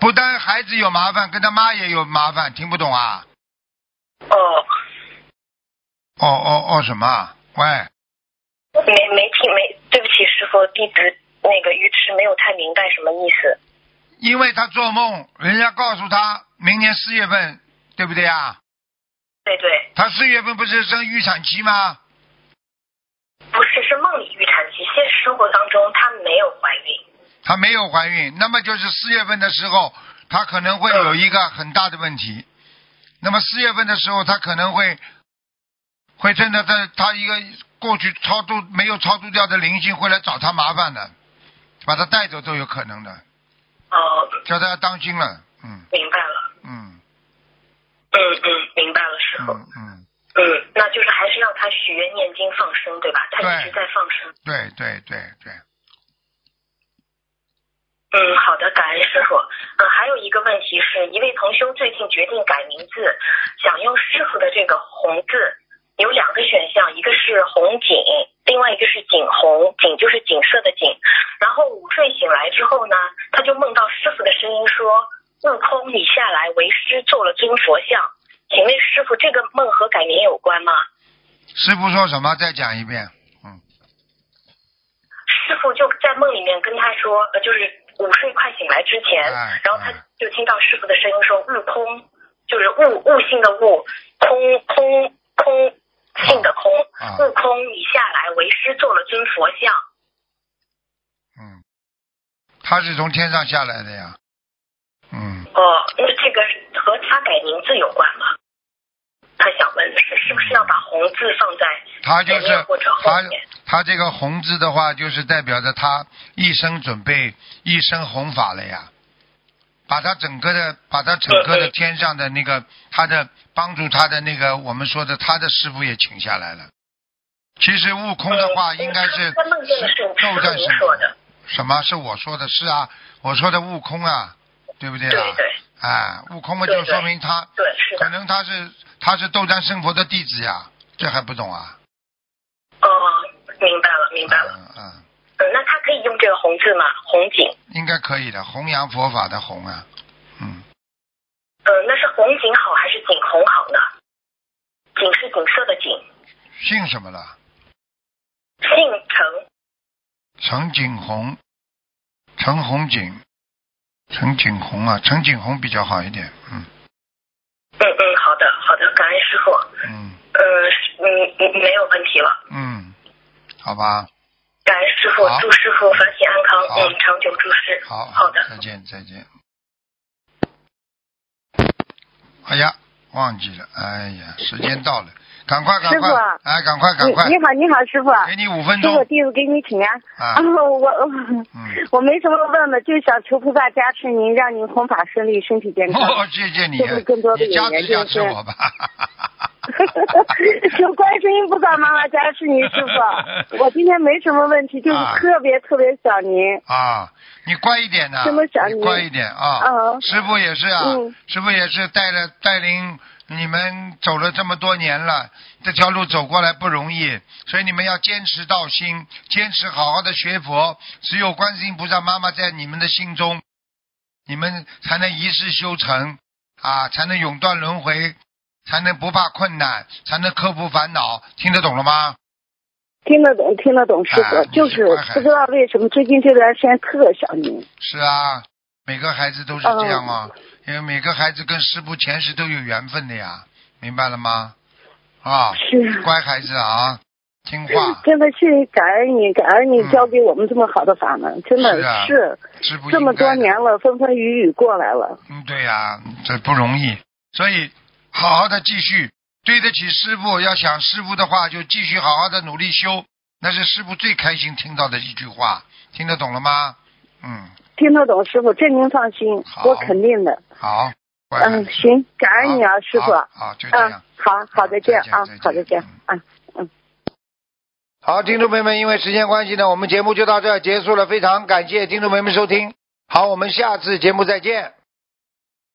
不但孩子有麻烦，跟他妈也有麻烦，听不懂啊？哦，哦哦哦什么？喂，没没听没，对不起，师傅，弟子那个愚痴，没有太明白什么意思。因为他做梦，人家告诉他明年四月份，对不对啊？对对，他四月份不是生预产期吗？不是是梦里预产期，现实生活当中她没有怀孕。她没有怀孕，那么就是四月份的时候，她可能会有一个很大的问题。那么四月份的时候，她可能会会真的在她一个过去超度没有超度掉的灵性会来找她麻烦的，把她带走都有可能的，哦，叫她要当心了。嗯明白了，嗯嗯嗯，明白了，师傅。嗯嗯，嗯，那就是还是让他许愿念经放生，对吧？他一直在放生。对对对对，嗯，好的，感恩师傅。嗯，还有一个问题是，一位同修最近决定改名字，想用师傅的这个红字，有两个选项，一个是红景，另外一个是景红，景就是景色的景。然后午睡醒来之后呢，他就梦到师傅的声音说：“悟空，你下来为师做了尊佛像。”请问师傅，这个梦和改名有关吗？师傅说什么？再讲一遍。嗯师傅就在梦里面跟他说，呃，就是午睡快醒来之前，哎然后他就听到师傅的声音说：“悟空，就是悟悟性的悟，空空空性的空，啊悟空，你下来为师做了尊佛像。嗯，他是从天上下来的呀。嗯，哦，那这个和他改名字有关吗？他想问的是，是不是要把红字放在他就是他面？他这个红字的话，就是代表着他一生准备一身弘法了呀。把他整个的，把他整个的天上的那个他的帮助他的那个我们说的他的师傅也请下来了。其实悟空的话应该是斗战胜佛。的，什么是我说的？是啊，我说的悟空啊，对不对啊？对对哎，悟空嘛，就说明他对。可能他是他是斗战胜佛的弟子呀，这还不懂啊？哦，明白了，明白了。嗯嗯，嗯，那他可以用这个红字吗？红景。应该可以的，弘扬佛法的弘啊，嗯，嗯，那是红景好还是景红好呢？景是景色的景，姓什么了？姓陈。陈景红，陈红景，陈景红啊，陈景红比较好一点，嗯嗯嗯，好的好的，感恩师傅。嗯呃是嗯嗯，没有问题了。嗯，好吧，感恩师傅，祝师傅法体安康，好嗯，长久住世。好好的。再见再见。哎呀，忘记了，哎呀，时间到了，赶快赶快师傅啊，哎，赶快赶快你，你好，你好，师傅。给你五分钟师傅，钟，弟子给你请安。[laughs] 啊我嗯，[laughs] 我没什么问的，就想求菩萨加持您，让您弘法顺利，身体健康。哦，谢谢你师傅更多，的加有缘持加就是持我吧。[laughs] 求观世音菩萨妈妈加持您，师傅。[laughs] 我今天没什么问题，就是啊特别特别想您。啊，你乖一点呐、这么想你你乖一点啊。嗯师傅也是啊，嗯师傅也是带了带领你们走了这么多年了，这条路走过来不容易，所以你们要坚持道心，坚持好好的学佛。只有观世音菩萨妈妈在你们的心中，你们才能一世修成啊，才能永断轮回，才能不怕困难，才能克服烦恼。听得懂了吗？听得懂，听得懂，师傅，啊就是不知道为什么最近这段时间特想您。是啊，每个孩子都是这样啊，因为每个孩子跟师傅前世都有缘分的呀，明白了吗？啊，是乖孩子啊，听话，真的是感恩你，感恩你嗯教给我们这么好的法门，真的是啊是师傅这么多年了，风风雨雨过来了。嗯，对呀、这不容易，所以好好的继续对得起师傅。要想师傅的话，就继续好好的努力修，那是师傅最开心听到的一句话，听得懂了吗？嗯，听得懂，师傅，这您放心，我肯定的。好，嗯，行，感恩你啊，师傅。好好就这样嗯，好好再见啊，好再见嗯嗯。好，听众朋友们，因为时间关系呢，我们节目就到这儿结束了。非常感谢听众朋友们收听，好，我们下次节目再见。